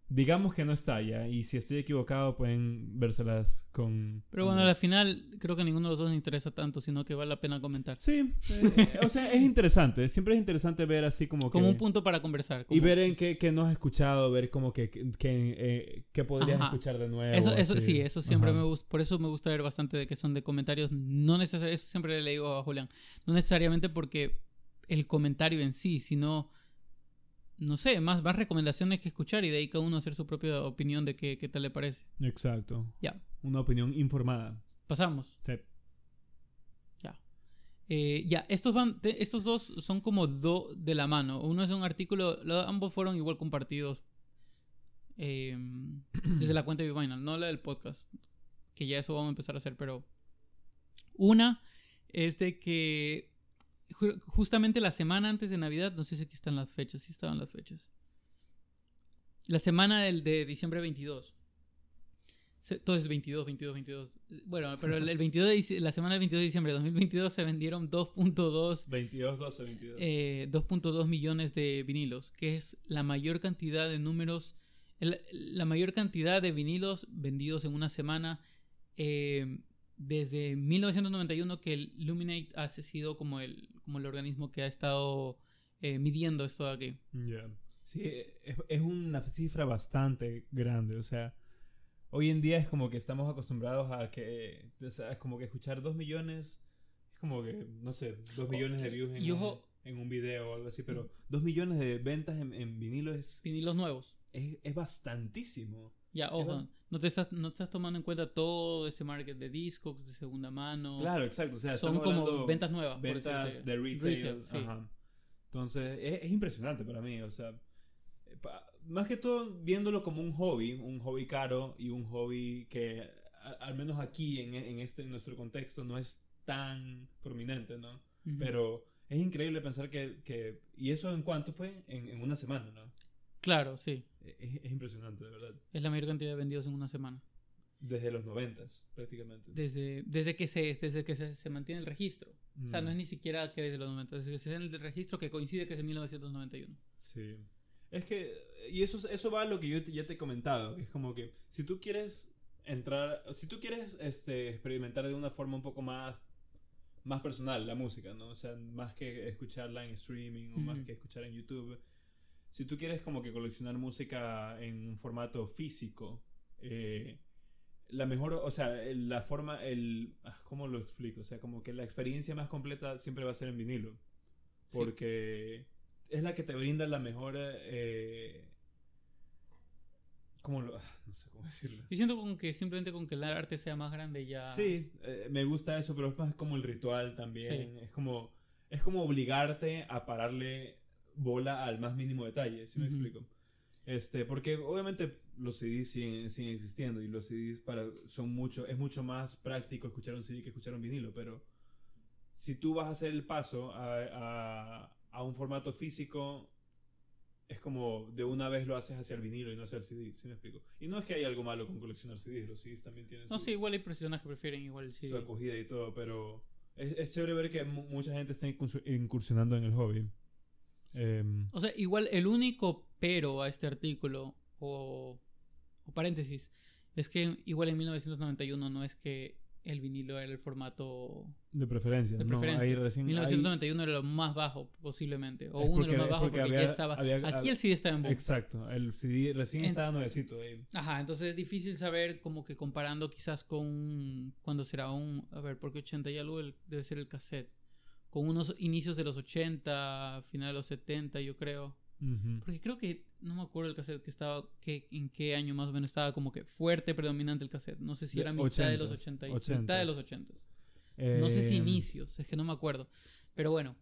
digamos que no está ya. Y si estoy equivocado, pueden vérselas con. Pero bueno, al final creo que a ninguno de los dos nos interesa tanto, sino que vale la pena comentar. Sí, eh, o sea, es interesante. Siempre es interesante ver así como que. Como un punto para conversar. Y ver en qué, qué no has escuchado, ver como que, que, que, eh, qué podrías Ajá. escuchar de nuevo. Eso, eso sí, eso siempre Ajá. me gusta. Por eso me gusta ver bastante de que son de comentarios. No necesariamente, eso siempre le digo a Julián. No necesariamente porque el comentario en sí, sino, no sé, más, más recomendaciones que escuchar y de ahí cada uno hacer su propia opinión de qué, qué tal le parece. Exacto. Ya, Una opinión informada. pasamos. Sí. Eh, ya, estos, van, te- estos dos son como do de la mano. Uno es un artículo, lo- ambos fueron igual compartidos eh, desde la cuenta de Vinyl, no la del podcast, que ya eso vamos a empezar a hacer, pero una es de que justamente la semana antes de Navidad, no sé si aquí están las fechas, sí estaban las fechas. La semana del de diciembre 22. Se- Todo es 22, 22, 22. Bueno, pero el, el 22 de la semana del 22 de diciembre de 2022 se vendieron 2.2 22, 12, 22. eh, 2.2 millones de vinilos, que es la mayor cantidad de números, el- la mayor cantidad de vinilos vendidos en una semana eh, desde 1991 que el Luminate ha sido como el, como el organismo que ha estado eh, midiendo esto de aquí. Ya. Sí, es, es una cifra bastante grande. O sea, hoy en día es como que estamos acostumbrados a que, o sea, es como que escuchar dos millones, es como que, no sé, dos millones de views en, y un, ojo- en un video o algo así, pero dos millones de ventas en, en vinilo es, Vinilos nuevos. es, es bastantísimo. Ya, ojo, no te, estás, no te estás tomando en cuenta todo ese market de discos, de segunda mano. Claro, exacto. O sea, Son como ventas nuevas. ventas de retail. Retail, sí. ajá. Entonces, es, es impresionante para mí. O sea, pa- más que todo viéndolo como un hobby, un hobby caro y un hobby que, a- al menos aquí, en, en este en nuestro contexto, no es tan prominente, ¿no? Pero es increíble pensar que, que ¿y eso en cuánto fue? En, en una semana, ¿no? Claro, sí. Es, es impresionante, de verdad. Es la mayor cantidad de vendidos en una semana. Desde los noventas, prácticamente. Desde, desde que, se, desde que se, se mantiene el registro. O sea, no Mm. es ni siquiera que desde los 90, desde que se tiene el registro que coincide que es en 1991. Sí. Es que, y eso, eso va a lo que yo te- ya te he comentado, que es como que si tú quieres entrar, si tú quieres este, experimentar de una forma un poco más, más personal la música, ¿no? O sea, más que escucharla en streaming o más Ujú. que escuchar en YouTube, si tú quieres como que coleccionar música en un formato físico, eh, la mejor, o sea, la forma, el, ah, ¿cómo lo explico? O sea, como que la experiencia más completa siempre va a ser en vinilo. Sí. Porque es la que te brinda la mejor, eh, ¿cómo lo, ah, no sé cómo decirlo. Yo siento con que simplemente con que el arte sea más grande ya... Sí, eh, me gusta eso, pero es más como el ritual también. Sí. Es como, es como obligarte a pararle bola al más mínimo detalle, si me Ujú. explico. Este, porque obviamente los CDs siguen, siguen existiendo y los CDs para, son mucho, es mucho más práctico escuchar un CD que escuchar un vinilo, pero si tú vas a hacer el paso a, a, a un formato físico, es como de una vez lo haces hacia el vinilo y no hacia el CD, ¿sí me explico? Y no es que haya algo malo con coleccionar CDs, los CDs también tienen No, su- sí, igual hay personas que prefieren igual el su CD. acogida y todo, pero es, es chévere ver que mu- mucha gente está incursionando en el hobby. Em, O sea, igual el único pero a este artículo, o, o paréntesis, es que igual en 1991 no es que el vinilo era el formato de preferencia, de no, preferencia. ahí recién... ahí- 1991 era lo más bajo posiblemente, o Es uno de los más bajos porque porque, había- ya estaba... había- aquí el CD estaba en boom. exacto, el CD recién En- estaba nuevecito ahí. Ajá, entonces es difícil saber como que comparando quizás con cuando será un, a ver, porque 80 y algo el- debe ser el cassette, con unos inicios de los 80, final de los 70 yo creo. Porque creo que, no me acuerdo el cassette que estaba, que, en qué año más o menos estaba como que fuerte, predominante el cassette. No sé si era mitad de los 80s, 80, y- 80s. mitad de los 80. No sé si Em, inicios, es que no me acuerdo. Pero bueno,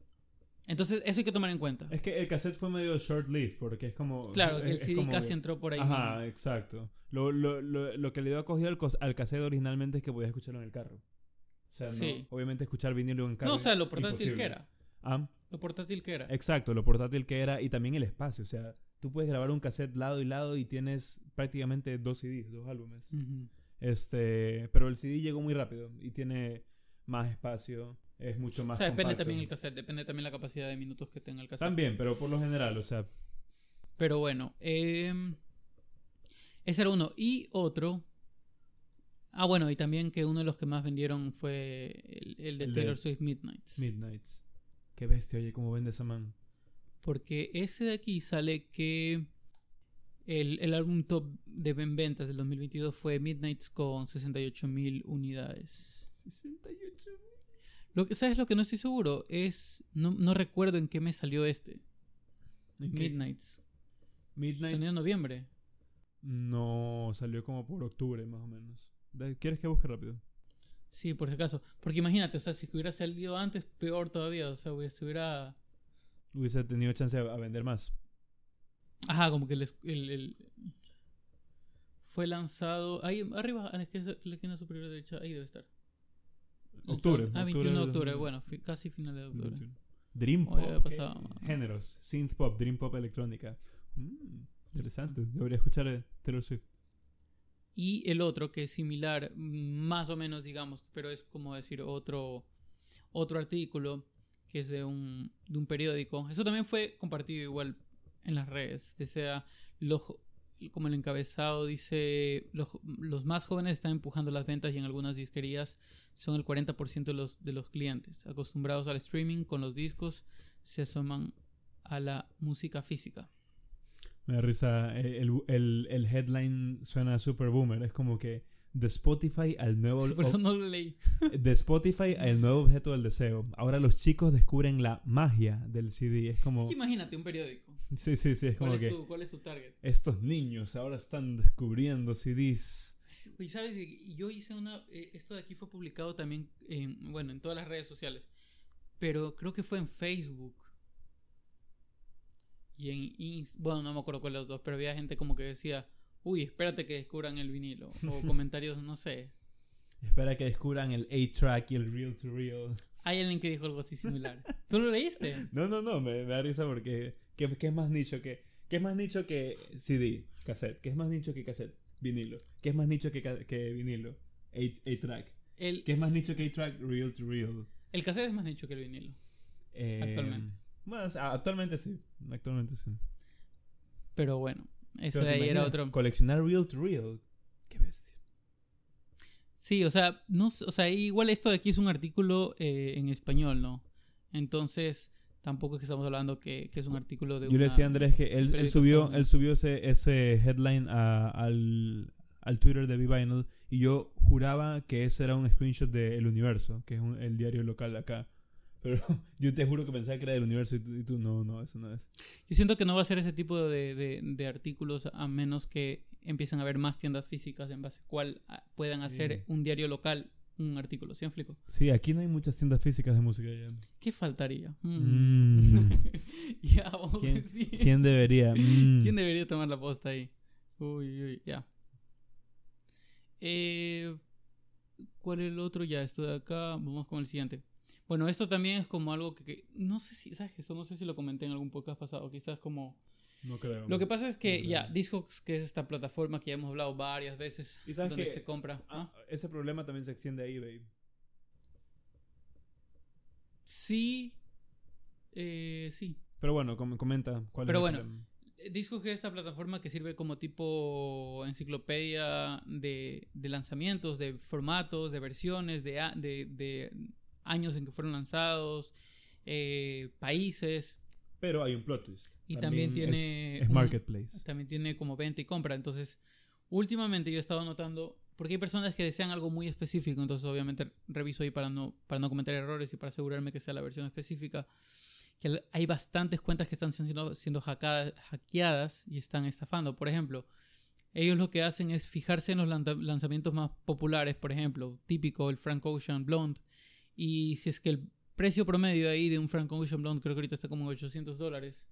entonces eso hay que tomar en cuenta. Es que el cassette fue medio short-lived, porque es como... Claro, el CD como casi entró por ahí. Ajá, mismo. exacto. Lo, lo, lo, lo que le dio acogido al, al cassette originalmente es que podías escucharlo en el carro. O sea, no- Sí. obviamente escuchar vinilo en carro. No, o sea, lo portátil imposible. que era. Ah, Lo portátil que era. Exacto, lo portátil que era y también el espacio. O sea, tú puedes grabar un cassette lado y lado y tienes prácticamente dos CDs, dos álbumes. Este, pero el CD llegó muy rápido y tiene más espacio, es mucho O más sea, depende también el cassette, depende también la capacidad de minutos que tenga el cassette. También, pero por lo general, o sea, Pero bueno, em, ese era uno. Y otro. Ah, bueno, y también que uno de los que más vendieron fue el, el de El de Taylor Swift Midnights. Midnights. Qué bestia, oye, cómo vende esa man. Porque ese de aquí sale que el, el álbum top de en ventas del 2022 fue Midnights con 68.000 unidades. 68. Lo que, ¿Sabes lo que no estoy seguro? Es. No, no recuerdo en qué mes salió este. Midnights. Midnights. Salió en noviembre. No, salió como por octubre más o menos. ¿Quieres que busque rápido? Sí, por si acaso. Porque imagínate, o sea, si hubiera salido antes, peor todavía. O sea, se hubiera. Hubiese tenido chance a vender más. Ajá, como que el, el- el- fue lanzado. Ahí arriba, es que es la esquina superior derecha, ahí debe estar. Octubre. Ah, octubre 21 de octubre, 2000. bueno, casi final de octubre. Dream pop. había ok. pasado. Géneros. Synth pop, dream pop electrónica. Mm, interesante. Debería escuchar Taylor Swift. Y el otro que es similar, mm, más o menos, digamos, pero es como decir otro, otro artículo que es de un, de un periódico. Eso también fue compartido igual en las redes. Sea, los, como el encabezado dice, los, los más jóvenes están empujando las ventas y en algunas disquerías son el 40% de los, de los clientes. Acostumbrados al streaming con los discos, se asoman a la música física. Me da risa. eh, El, el, el headline suena super boomer. Es como que de Spotify al nuevo. Por eso no lo leí. De Spotify al nuevo objeto del deseo. Ahora los chicos descubren la magia del CD. Es como. Imagínate un periódico. Sí, sí, sí. Es como ¿Cuál es, que. tu, ¿Cuál es tu target? Estos niños ahora están descubriendo CDs. Y sabes, yo hice una. eh, esto de aquí fue publicado también en, bueno, en todas las redes sociales. Pero creo que fue en Facebook. Y en Inst Bueno, no me acuerdo cuál de los dos, pero había gente como que decía, uy, espérate que descubran el vinilo. O comentarios, no sé. Espera que descubran el A-Track y el Real to Real. Hay alguien que dijo algo así similar. ¿Tú lo leíste? No, no, no, me, me da risa porque. ¿qué, qué es más nicho que.? ¿Qué es más nicho que CD, cassette? ¿Qué es más nicho que cassette? Vinilo. ¿Qué es más nicho que, que vinilo? A- A-Track. El, ¿Qué es más nicho que A-Track? Real to Real. el cassette es más nicho que el vinilo. Eh, Actualmente. Más, actualmente sí. Actualmente sí. Pero bueno, ese Pero de ¿te ahí era otro. Coleccionar Real to Real. Qué bestia. Sí, o sea, no, o sea, igual esto de aquí es un artículo eh, en español, ¿no? Entonces, tampoco es que estamos hablando que, que es un artículo de Yo le decía a Andrés que él, él subió, él subió ese, ese headline a- al, al Twitter de V-Vinyl y yo juraba que ese era un screenshot de El Universo, que es un- el diario local de acá. Pero yo te juro que pensaba que era del Universo y tú, y tú, no, no, eso no es. Yo siento que no va a ser ese tipo de, de- de artículos a menos que empiecen a haber más tiendas físicas en base a cual ah, puedan Sí. hacer un diario local un artículo. ¿Sí me explico? Sí, aquí no hay muchas tiendas físicas de música ya. ¿Qué faltaría? Mm. Mm. ya, vamos, ¿Quién, sí. quién debería? Mm. ¿Quién debería tomar la posta ahí? Uy, uy, ya. Eh, ¿Cuál es el otro? Ya, esto de acá. Vamos con el siguiente. Bueno, esto también es como algo que, que- no sé si, ¿sabes? Eso no sé si lo comenté en algún podcast pasado, quizás como... No creo. Lo que pasa es que No ya. Discogs, que es esta plataforma que ya hemos hablado varias veces, ¿Y sabes donde se compra. Ah, ese problema también se extiende a eBay. Sí, eh, sí. Pero bueno, com- comenta cuál Pero es el bueno. Discogs es esta plataforma que sirve como tipo enciclopedia de, de lanzamientos, de formatos, de versiones, de, a- de, de años en que fueron lanzados, eh, países. Pero hay un plot twist. Y también, es- tiene... Es, un- marketplace. también tiene como venta y compra. Entonces, últimamente yo he estado notando, porque hay personas que desean algo muy específico, entonces obviamente reviso ahí para no, para no cometer errores y para asegurarme que sea la versión específica, que hay bastantes cuentas que están siendo, siendo hackeadas, hackeadas y están estafando. Por ejemplo, ellos lo que hacen es fijarse en los lanzamientos más populares, por ejemplo, típico el Frank Ocean Blonde, y si es que el precio promedio ahí de un Frank Ocean Blonde creo que ahorita está como en 800 dólares.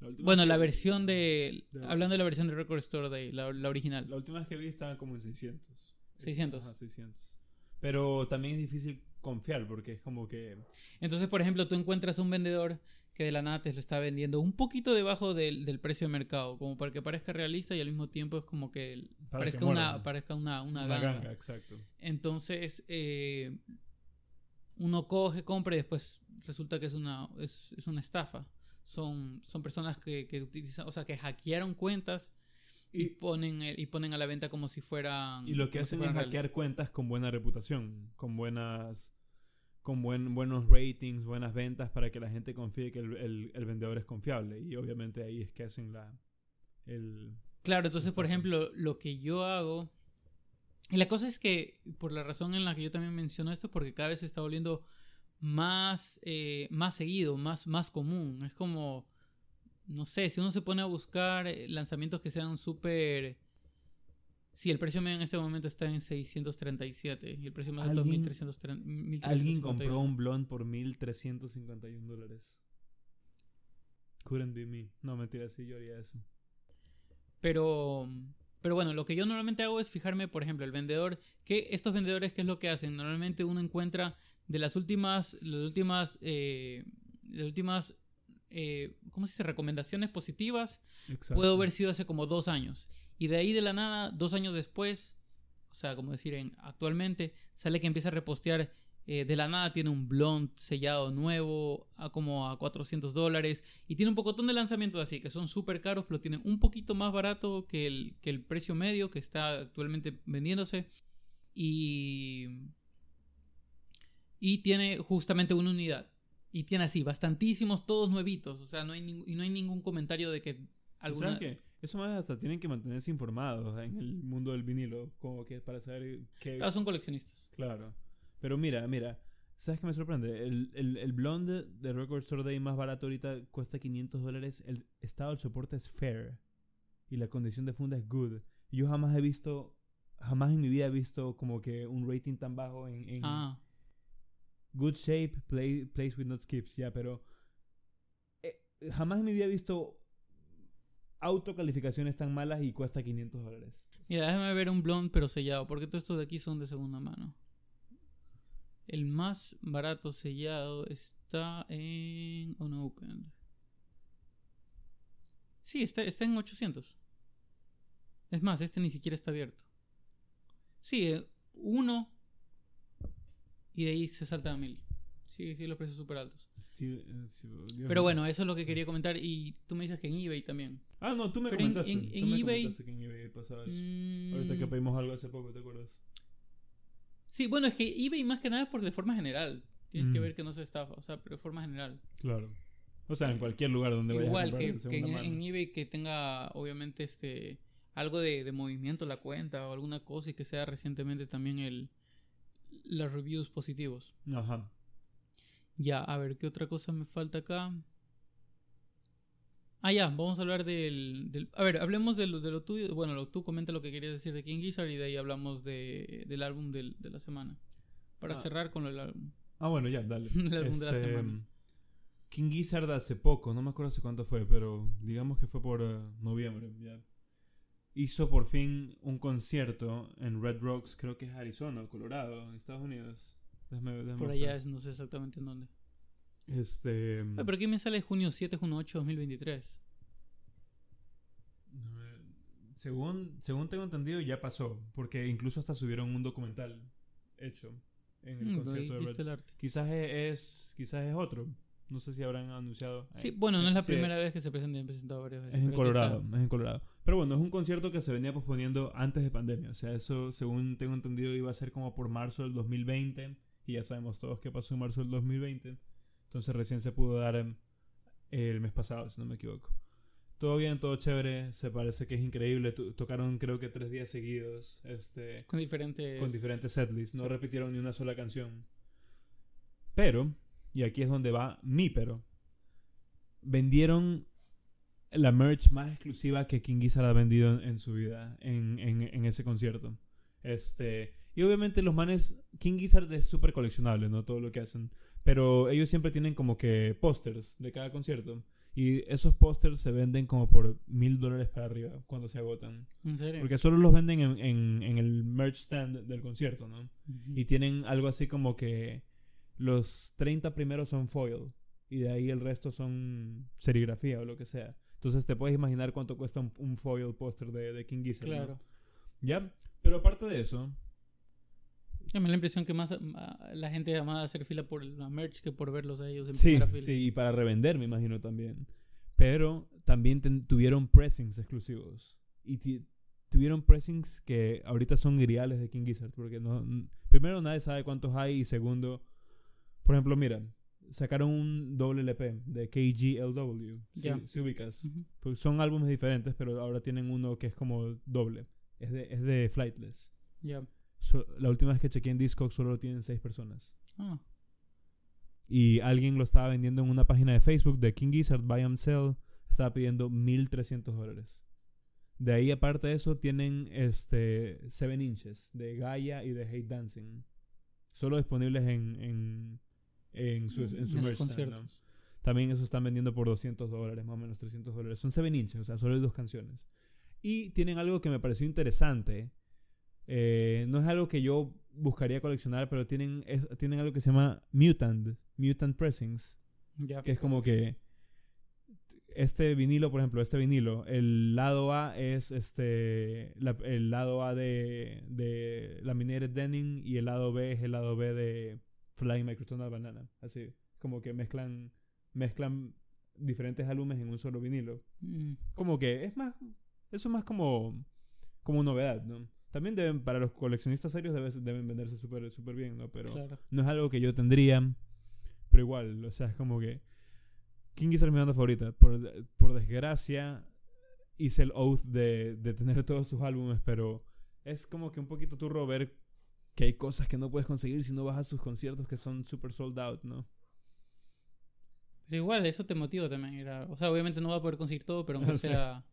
La Bueno, la versión de. de- Hablando de la versión de Record Store Day, la, la original. La última vez que vi estaba como en 600. 600. Ajá, 600. Pero también es difícil confiar porque es como que... Entonces, por ejemplo, tú encuentras un vendedor que de la nada te lo está vendiendo un poquito debajo del, del precio de mercado, como para que parezca realista y al mismo tiempo es como que Para parezca, que una, parezca una, una, Una ganga. ganga, exacto. Entonces, eh, uno coge, compra y después resulta que es una, es, es una estafa. Son, son personas que, que utilizan, o sea, que hackearon cuentas y, Y- ponen, el- y ponen a la venta como si fueran. Y lo que si hacen es hackear reales. cuentas con buena reputación, con buenas con buen, buenos ratings, buenas ventas para que la gente confíe que el, el- el vendedor es confiable. Y obviamente ahí es que hacen la el Claro, entonces, por ejemplo, lo que yo hago. Y la cosa es que, por la razón en la que yo también menciono esto, porque cada vez se está volviendo más, eh, más seguido, más, más común. Es como, no sé, si uno se pone a buscar eh, lanzamientos que sean súper Sí, el precio medio en este momento está en 637 y el precio más alto ¿Alguien- 1330. Alguien compró un blond por 1351 dólares. Couldn't be me. No, mentira, sí, yo haría eso. Pero, pero bueno, lo que yo normalmente hago es fijarme, por ejemplo, el vendedor, que estos vendedores, ¿qué es lo que hacen? Normalmente uno encuentra de las últimas, las últimas, eh, las últimas, eh, ¿cómo se dice? Recomendaciones positivas, Exacto. puede haber sido hace como dos años. Y de ahí de la nada, dos años después, o sea, como decir, en, actualmente, sale que empieza a repostear. Eh, de la nada tiene un blond sellado nuevo a como a 400 dólares y tiene un pocotón de lanzamientos así que son súper caros pero tienen un poquito más barato que el, que el precio medio que está actualmente vendiéndose y y tiene justamente una unidad y tiene así bastantísimos todos nuevitos o sea no hay y no hay ningún comentario de que alguna ¿Saben qué? Eso más hasta tienen que mantenerse informados en el mundo del vinilo, como que para saber qué... Claro, son coleccionistas Claro. Pero mira, mira. ¿Sabes qué me sorprende? El, el, el blonde de Record Store Day más barato ahorita cuesta 500 dólares. El estado del soporte es fair. Y la condición de funda es good. Yo jamás he visto... Jamás en mi vida he visto como que un rating tan bajo en... en ah Good shape, play, place with not skips. Ya, pero... eh, jamás en mi vida he visto autocalificaciones tan malas y cuesta 500 dólares. Mira, déjame ver un blond pero sellado, porque todos estos de aquí son de segunda mano. El más barato sellado está en Unopened. Sí, está, está en 800. Es más, este ni siquiera está abierto. Sí, eh, uno y de ahí se salta a mil. Sí, sí, los precios súper altos. Eh, Dios Pero bueno, eso es lo que quería comentar. Y tú me dices que en eBay también. Ah, no, tú me Pero en- comentaste. en- tú en me eBay- comentaste que en eBay pasaba eso. Mm, Ahorita que pedimos algo hace poco, ¿te acuerdas? Sí, bueno, es que eBay más que nada por de forma general. Tienes que Mm. ver que no se estafa, o sea, pero de forma general. Claro. O sea, en cualquier lugar donde vayas a Igual comprar que, de que en, en eBay que tenga, obviamente, este algo de, de movimiento la cuenta o alguna cosa y que sea recientemente también el los reviews positivos. Ajá. Ya, a ver, ¿qué otra cosa me falta acá? Ah, ya, vamos a hablar del... del- a ver, hablemos de lo, de lo tuyo. Bueno, lo, tú comenta lo que querías decir de King Gizzard y de ahí hablamos de, del álbum del- de la semana. Para Ah. cerrar con el álbum. Ah, bueno, ya, dale. El álbum de la Este, semana. King Gizzard hace poco, no me acuerdo hace cuánto fue, pero digamos que fue por eh, noviembre, ya. Hizo por fin un concierto en Red Rocks, creo que es Arizona, Colorado, Estados Unidos. Déjame, déjame Por allá es, no sé exactamente en dónde. Este. Ah, pero aquí me sale junio 7, junio 8, 2023. eh, Según, según tengo entendido, ya pasó. Porque incluso hasta subieron un documental hecho en el Mm, concierto de Red. Quizás es, quizás es otro. No sé si habrán anunciado. Sí, Eh, bueno, no es la sí, primera vez que se presenta, han presentado varias veces. Es en. Colorado, es en Colorado. Pero bueno, es un concierto que se venía posponiendo antes de pandemia. O sea, eso, según tengo entendido, iba a ser como por marzo del 2020. Y ya sabemos todos qué pasó en marzo del 2020. Entonces recién se pudo dar em, el mes pasado, si no me equivoco. Todo bien, todo chévere. Se parece que es increíble. To- tocaron creo que tres días seguidos. Este, Con diferentes... con diferentes setlists. No Set- repitieron ni una sola canción. Pero, y aquí es donde va mi pero, vendieron la merch más exclusiva que King Gizzard ha vendido en, en su vida en, en- en ese concierto. Este, y obviamente los manes, King Gizzard es súper coleccionable, ¿no? Todo lo que hacen. Pero ellos siempre tienen como que pósters de cada concierto. Y esos pósters se venden como por mil dólares para arriba cuando se agotan. ¿En serio? Porque solo los venden en, en- en el merch stand del concierto, ¿no? Ujú. Y tienen algo así como que los 30 primeros son foil y de ahí el resto son serigrafía o lo que sea. Entonces te puedes imaginar cuánto cuesta un, un foil póster de, de King Gizzard. ¿no? Claro. ¿Ya? Pero aparte de eso, A mí la impresión que más ah, la gente ama a hacer fila por la merch que por verlos a ellos en sí, primera fila. sí, y para revender me imagino también. Pero también ten- tuvieron pressings exclusivos. Y tuvieron pressings que ahorita son ideales de King Gizzard. Porque no, primero nadie sabe cuántos hay y segundo, por ejemplo, mira, sacaron un doble LP de KGLW. Si, Ya. si ubicas. Ujú. Pues son álbumes diferentes, pero ahora tienen uno que es como doble. Es de, es de Flightless. Ya. So- la última vez que chequeé en Discogs solo lo tienen seis personas. Ah, Y alguien lo estaba vendiendo en una página de Facebook de King Gizzard, Buy and Sell. Estaba pidiendo 1.300 dólares. De ahí, aparte de eso, tienen este Seven Inches de Gaia y de Hate Dancing. Solo disponibles en, en, en su, en su En sus conciertos. ¿no? También eso están vendiendo por 200 dólares, más o menos 300 dólares. Son 7 inches, o sea, solo hay dos canciones. Y tienen algo que me pareció interesante. Eh, no es algo que yo buscaría coleccionar, pero tienen, es- tienen algo que se llama Mutant, Mutant Pressings, que es como que este vinilo, por ejemplo, este vinilo, el lado A es este la- el lado A de, de Laminated Denim y el lado B es el lado B de Flying Microtonal Banana. Así, como que mezclan mezclan diferentes álbumes en un solo vinilo. Mm, Como que es más eso es más como como novedad, ¿no? También deben para los coleccionistas serios debe- deben venderse súper súper bien, ¿no? Pero claro. no es algo que yo tendría, pero igual, o sea, es como que King Gizzard es mi banda favorita. Por, por desgracia, hice el oath de, de tener todos sus álbumes, pero es como que un poquito turro ver que hay cosas que no puedes conseguir si no vas a sus conciertos que son super sold out, ¿no? Pero igual, eso te motiva también. Era, o sea, obviamente no vas a poder conseguir todo, pero aunque Sí. sea.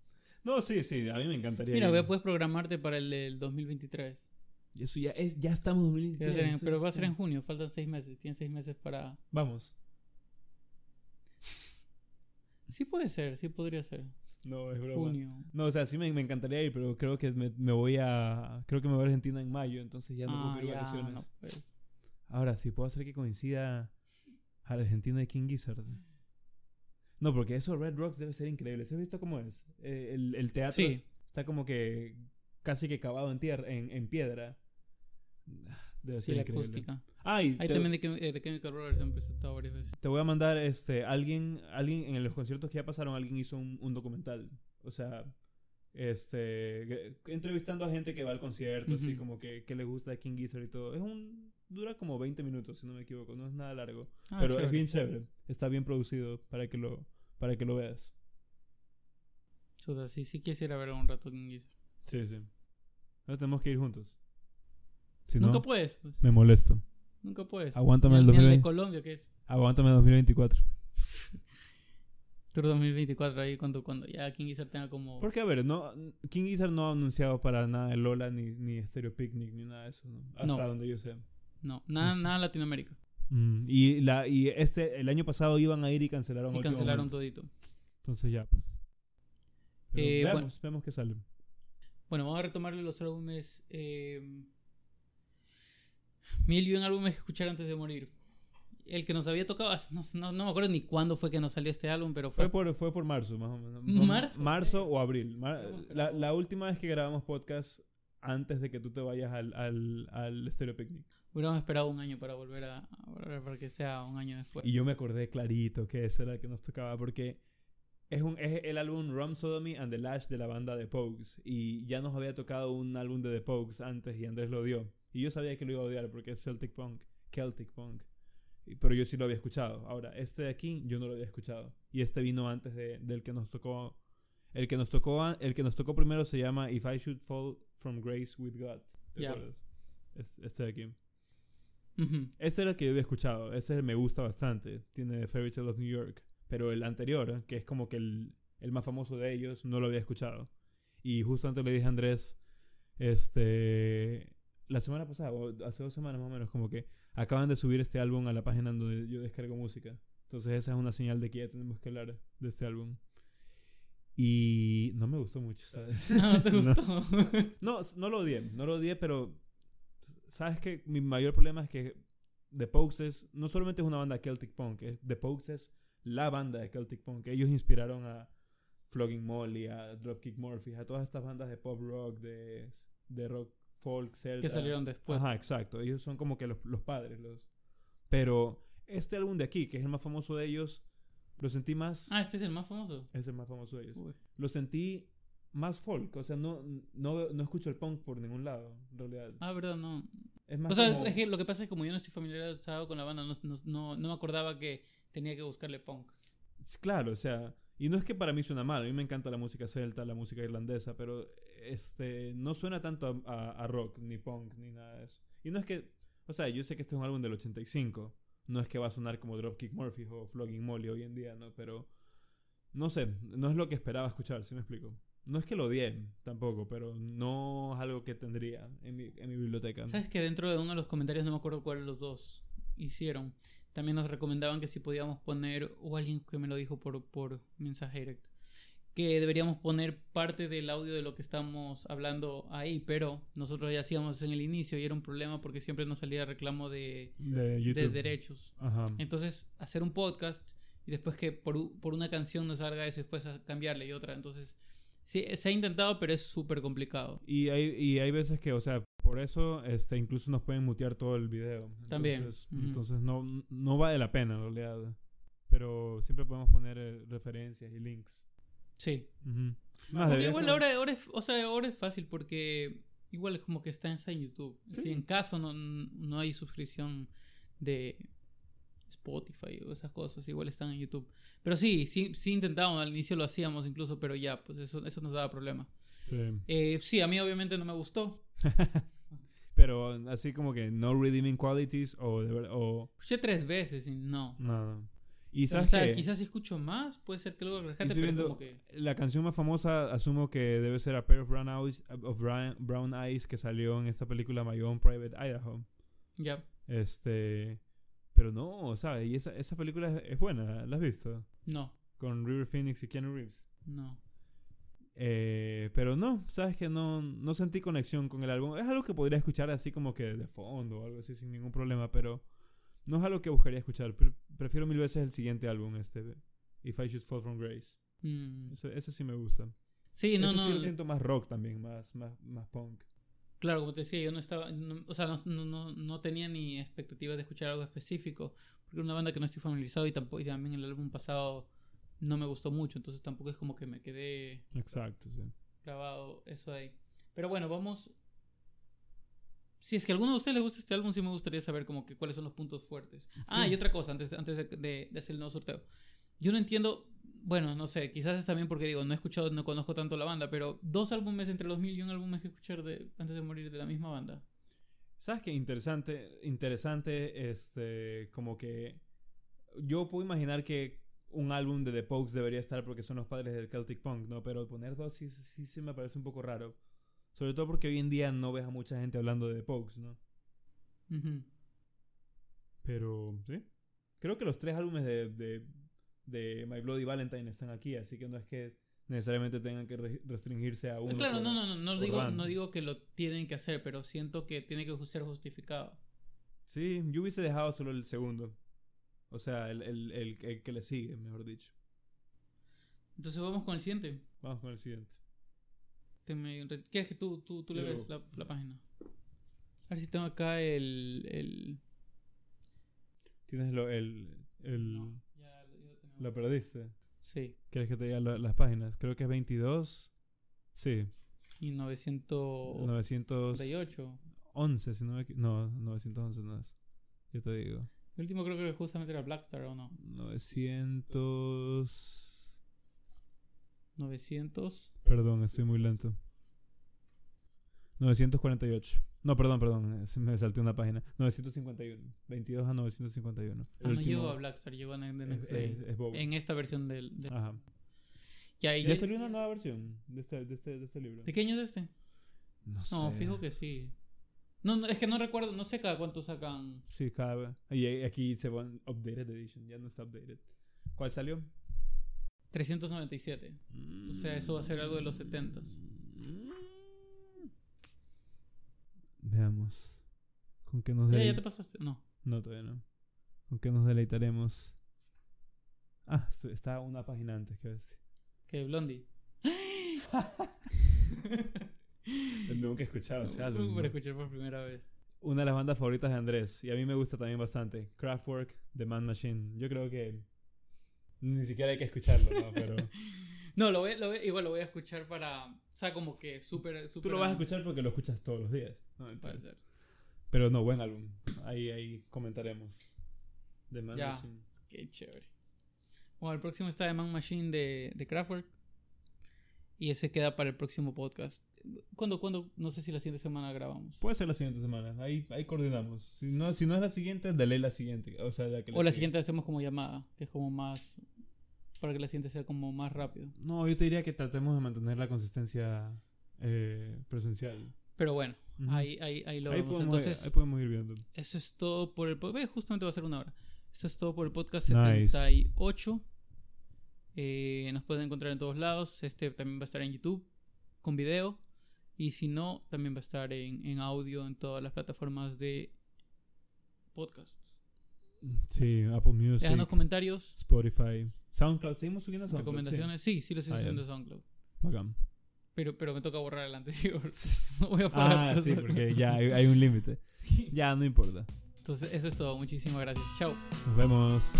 No, sí, sí, a mí me encantaría. Mira, ir. ve, puedes programarte para el del 2023. Eso ya es, ya estamos en Que va a 2023. ser en- eso pero va a ser en junio, faltan seis meses. Tienes seis meses para. Vamos. Sí puede ser, sí podría ser. No, es broma. Junio. No, o sea, sí me, me encantaría ir, pero creo que me, me voy a. Creo que me voy a Argentina en mayo, entonces ya no puedo ah, pedir ya, vacaciones. no, pues. Ahora sí, puedo hacer que coincida Argentina de King Gizzard. No, porque eso Red Rocks debe ser increíble. ¿Se has visto cómo es? Eh, el, el teatro Sí. es- está como que casi que cavado en tierra, en, en piedra. Debe Sí, ser la increíble. acústica. Ah, y Ahí te, también de, eh, de Chemical Brothers se han presentado varias veces. te voy a mandar este alguien alguien en los conciertos que ya pasaron alguien hizo un, un documental, o sea, este entrevistando a gente que va al concierto, así como que, que le gusta King Gizzard y todo. Es un dura como 20 minutos, si no me equivoco, no es nada largo. Ah, Pero es bien chévere. Está bien producido para que lo, para que lo veas. Chuta, sí, sí quisiera ver un rato King Gizzard. Sí, sí. Ahora tenemos que ir juntos. Si Nunca no, puedes, pues. me molesto. Nunca puedes. Aguántame el de 2020. Colombia, que es Aguántame 2024. Tour 2024, ahí cuando, cuando ya King Gizzard tenga como... Porque, a ver, no, King Gizzard no ha anunciado para nada el Lola ni, ni Stereo Picnic ni nada de eso, ¿no? Hasta No. donde yo sé. No, nada, nada en Latinoamérica. Mm, y, la, y este, el año pasado iban a ir y cancelaron. Y cancelaron momento. todito. Entonces ya, pues. Eh, veamos, bueno. veamos qué sale. Bueno, vamos a retomarle los álbumes. Eh, mil y un álbumes que escuchar antes de morir. El que nos había tocado, no, no, no me acuerdo ni cuándo fue que nos salió este álbum, pero fue... Fue por, fue por marzo, más o menos. ¿Marzo? Marzo o abril. Mar- la última vez que grabamos podcast antes de que tú te vayas al, al, al Stereo Picnic. Hubiéramos esperado un año para volver a, para que sea un año después. Y yo me acordé clarito que ese era el que nos tocaba porque es, un, es el álbum Rum Sodomy and the Lash de la banda The Pogues. Y ya nos había tocado un álbum de The Pogues antes y Andrés lo dio. Y yo sabía que lo iba a odiar porque es Celtic Punk. Celtic Punk. Pero yo sí lo había escuchado. Ahora, este de aquí yo no lo había escuchado. Y este vino antes de- del que nos tocó. El que nos tocó, el que nos tocó primero se llama If I Should Fall from Grace with God. ¿Te acuerdas? Es- Este de aquí. Ujú. Ese era el que yo había escuchado. Ese me gusta bastante. Tiene Fairy Tale of New York. Pero el anterior, que es como que el, el más famoso de ellos, no lo había escuchado. Y justo antes le dije a Andrés, este, la semana pasada, o hace dos semanas más o menos, como que acaban de subir este álbum a la página donde yo descargo música. Entonces esa es una señal de que ya tenemos que hablar de este álbum. Y no me gustó mucho, ¿sabes? No, ¿te gustó? No, s- no lo odié, no lo odié, pero sabes que mi mayor problema es que The Pogues es, no solamente es una banda de Celtic Punk, es- The Pogues es la banda de Celtic Punk. Ellos inspiraron a Flogging Molly, a Dropkick Murphys, a todas estas bandas de pop rock, de, de rock folk, celta. que salieron después. Ajá, exacto. Ellos son como que los, los padres, los. Pero este álbum de aquí, que es el más famoso de ellos, lo sentí más. Ah, este es el más famoso. Es el más famoso de ellos Uy. lo sentí más folk. O sea, no, no, no escucho el punk por ningún lado, en realidad. Ah, verdad, no. Es más O sea, como- es que lo que pasa es que como yo no estoy familiarizado con la banda, no, no, no, me acordaba que tenía que buscarle punk. Claro, o sea... Y no es que para mí suena mal. A mí me encanta la música celta, la música irlandesa, pero este no suena tanto a, a- a rock, ni punk, ni nada de eso. Y no es que... O sea, yo sé que este es un álbum del 85. No es que va a sonar como Dropkick Murphys o Flogging Molly hoy en día, ¿no? Pero... No sé, no es lo que esperaba escuchar, ¿sí me explico? No es que lo odie tampoco, pero no es algo que tendría en mi, en mi biblioteca. ¿Sabes que dentro de uno de los comentarios, no me acuerdo cuál de los dos hicieron, también nos recomendaban que si podíamos poner, o alguien que me lo dijo por, por mensaje directo, que deberíamos poner parte del audio de lo que estamos hablando ahí, pero nosotros ya hacíamos en el inicio y era un problema porque siempre nos salía reclamo de, de derechos. Ajá. Entonces, hacer un podcast y después que por, por una canción nos salga eso y después a cambiarle y otra. Entonces, sí, se ha intentado, pero es súper complicado. Y hay, y hay veces que, o sea, por eso este, incluso nos pueden mutear todo el video. También, Entonces, no, no vale la pena en realidad. Pero siempre podemos poner eh, referencias y links. Sí. Ujú. Más, Porque deberías igual poner- ahora, ahora, es, o sea, ahora es fácil porque igual es como que está en YouTube. Sí. Si en caso no, no hay suscripción de Spotify o esas cosas, igual están en YouTube. Pero sí, sí, sí intentábamos, al inicio lo hacíamos incluso, pero ya, pues eso, eso nos daba problema. Sí. Eh, sí, a mí obviamente no me gustó. Pero así como que no redeeming qualities o... O Escuché tres veces y no. nada. Y Pero, o sea, que quizás si escucho más, puede ser que luego rescate, pero viendo como que... la canción más famosa asumo que debe ser A Pair of Brown Eyes, of Brown, Brown Eyes que salió en esta película My Own Private Idaho. Ya, Este... Pero no, ¿sabes? Y esa, esa película es, es buena, ¿la has visto? no, Con River Phoenix y Keanu Reeves. no. Eh, pero no, sabes que no, no sentí conexión con el álbum. Es algo que podría escuchar así como que de fondo o algo así sin ningún problema, pero no es algo que buscaría escuchar. Pre- prefiero mil veces el siguiente álbum, este, If I Should Fall From Grace. Mm. Ese, ese sí me gusta. Sí, no, ese sí no. lo siento más rock también, más, más, más punk. Claro, como te decía, yo no estaba, no- o sea, no, no, no- tenía ni expectativas de escuchar algo específico, porque es una banda que no estoy familiarizado y tampoco y también el álbum pasado no me gustó mucho, entonces tampoco es como que me quedé Exacto, sí. grabado eso ahí. Pero bueno, vamos. Si es que a alguno de ustedes le gusta este álbum, sí me gustaría saber como que cuáles son los puntos fuertes. Ah, y otra cosa, antes, antes de, de- de hacer el nuevo sorteo. Yo no entiendo, bueno, no sé, quizás es también porque digo, no he escuchado, no conozco tanto la banda, pero dos álbumes entre los mil y un álbumes que escuchar de, antes de morir de la misma banda. ¿Sabes qué? Interesante, interesante, este, como que yo puedo imaginar que un álbum de The Pogues debería estar porque son los padres del Celtic Punk, ¿no? Pero poner dos sí, sí, sí me parece un poco raro. Sobre todo porque hoy en día no ves a mucha gente hablando de The Pogues, ¿no? Pero, sí. Creo que los tres álbumes de, de, de My Bloody Valentine están aquí, así que no es que necesariamente tengan que re- restringirse a uno. Claro, por- no, no, no, no digo, no digo que lo tienen que hacer, pero siento que tiene que ser justificado. Sí, yo hubiese dejado solo el segundo. O sea, el, el, el, el que le sigue, mejor dicho. Entonces vamos con el siguiente. Vamos con el siguiente. ¿Quieres que tú, tú, tú le ves la, la página? A ver si tengo acá el... el... Tienes lo, el... el No, ya lo, ya lo tenemos. ¿Lo perdiste? Sí, ¿Quieres que te diga lo- las páginas? Creo que es 22. Sí. y 938. 911, si no me No, 911 no es. Yo te digo. El último creo que justamente era Blackstar, ¿o no? 900... 900. Perdón, estoy muy lento. 948. No, perdón, perdón. eh, Me salté una página. 951. 22 a 951. Ah, no llegó a Blackstar, llegó a The es, Next Day. es, es bobo. En esta versión del... del- Ajá. Ya, y ¿Ya salió una nueva versión de este, de este, de este libro? ¿De qué año es este? No sé. No, fijo que sí. No, no, es que no recuerdo, no sé cada cuánto sacan. Sí, cada vez. Y ahí- aquí se van Updated Edition. Ya no está updated. ¿Cuál salió? 397. O sea, eso va a ser algo de los 70s. Veamos. ¿Con qué nos Ya, ya te pasaste. No. No, todavía no. ¿Con qué nos deleitaremos? Ah, está una página antes que ves. Que Blondie. Nunca he escuchado ese álbum. ¿no? escuchar por primera vez. Una de las bandas favoritas de Andrés. Y a mí me gusta también bastante. Kraftwerk, The Man Machine. Yo creo que ni siquiera hay que escucharlo, ¿no? Pero No, lo voy, lo voy- igual lo voy a escuchar para. O sea, como que súper. tú lo vas a escuchar porque lo escuchas todos los días. ¿no? Puede ser. Pero no, buen álbum. Ahí, ahí comentaremos. The Man Ya. Machine. Qué chévere. Bueno, el próximo está de Man Machine de, de Kraftwerk. Y ese queda para el próximo podcast. ¿Cuándo, cuándo? No sé si la siguiente semana grabamos. Puede ser la siguiente semana. Ahí, ahí coordinamos. Si no, si no es la siguiente, dale la siguiente. O sea, la que O la sigue. siguiente hacemos como llamada, que es como más. Para que la siguiente sea como más rápido. No, yo te diría que tratemos de mantener la consistencia eh, presencial. Pero bueno, ahí, ahí, ahí lo ahí, vemos. podemos, Entonces, ahí podemos ir viendo. eso es todo por el podcast. Justamente va a ser una hora. Eso es todo por el podcast Nice. 78. Eh, nos pueden encontrar en todos lados. Este también va a estar en YouTube con video. Y si no, también va a estar en, en audio en todas las plataformas de podcasts. Sí, Apple Music, Déjanos comentarios, Spotify, SoundCloud. Seguimos subiendo SoundCloud. recomendaciones. Sí, sí, lo estoy Ah, subiendo SoundCloud. Sí. Bacán. Pero, pero me toca borrar el anterior. no voy a. Ah, por sí, eso. porque ya hay, hay un límite. Sí. Ya, no importa. Entonces, eso es todo. Muchísimas gracias. Chao. Nos vemos.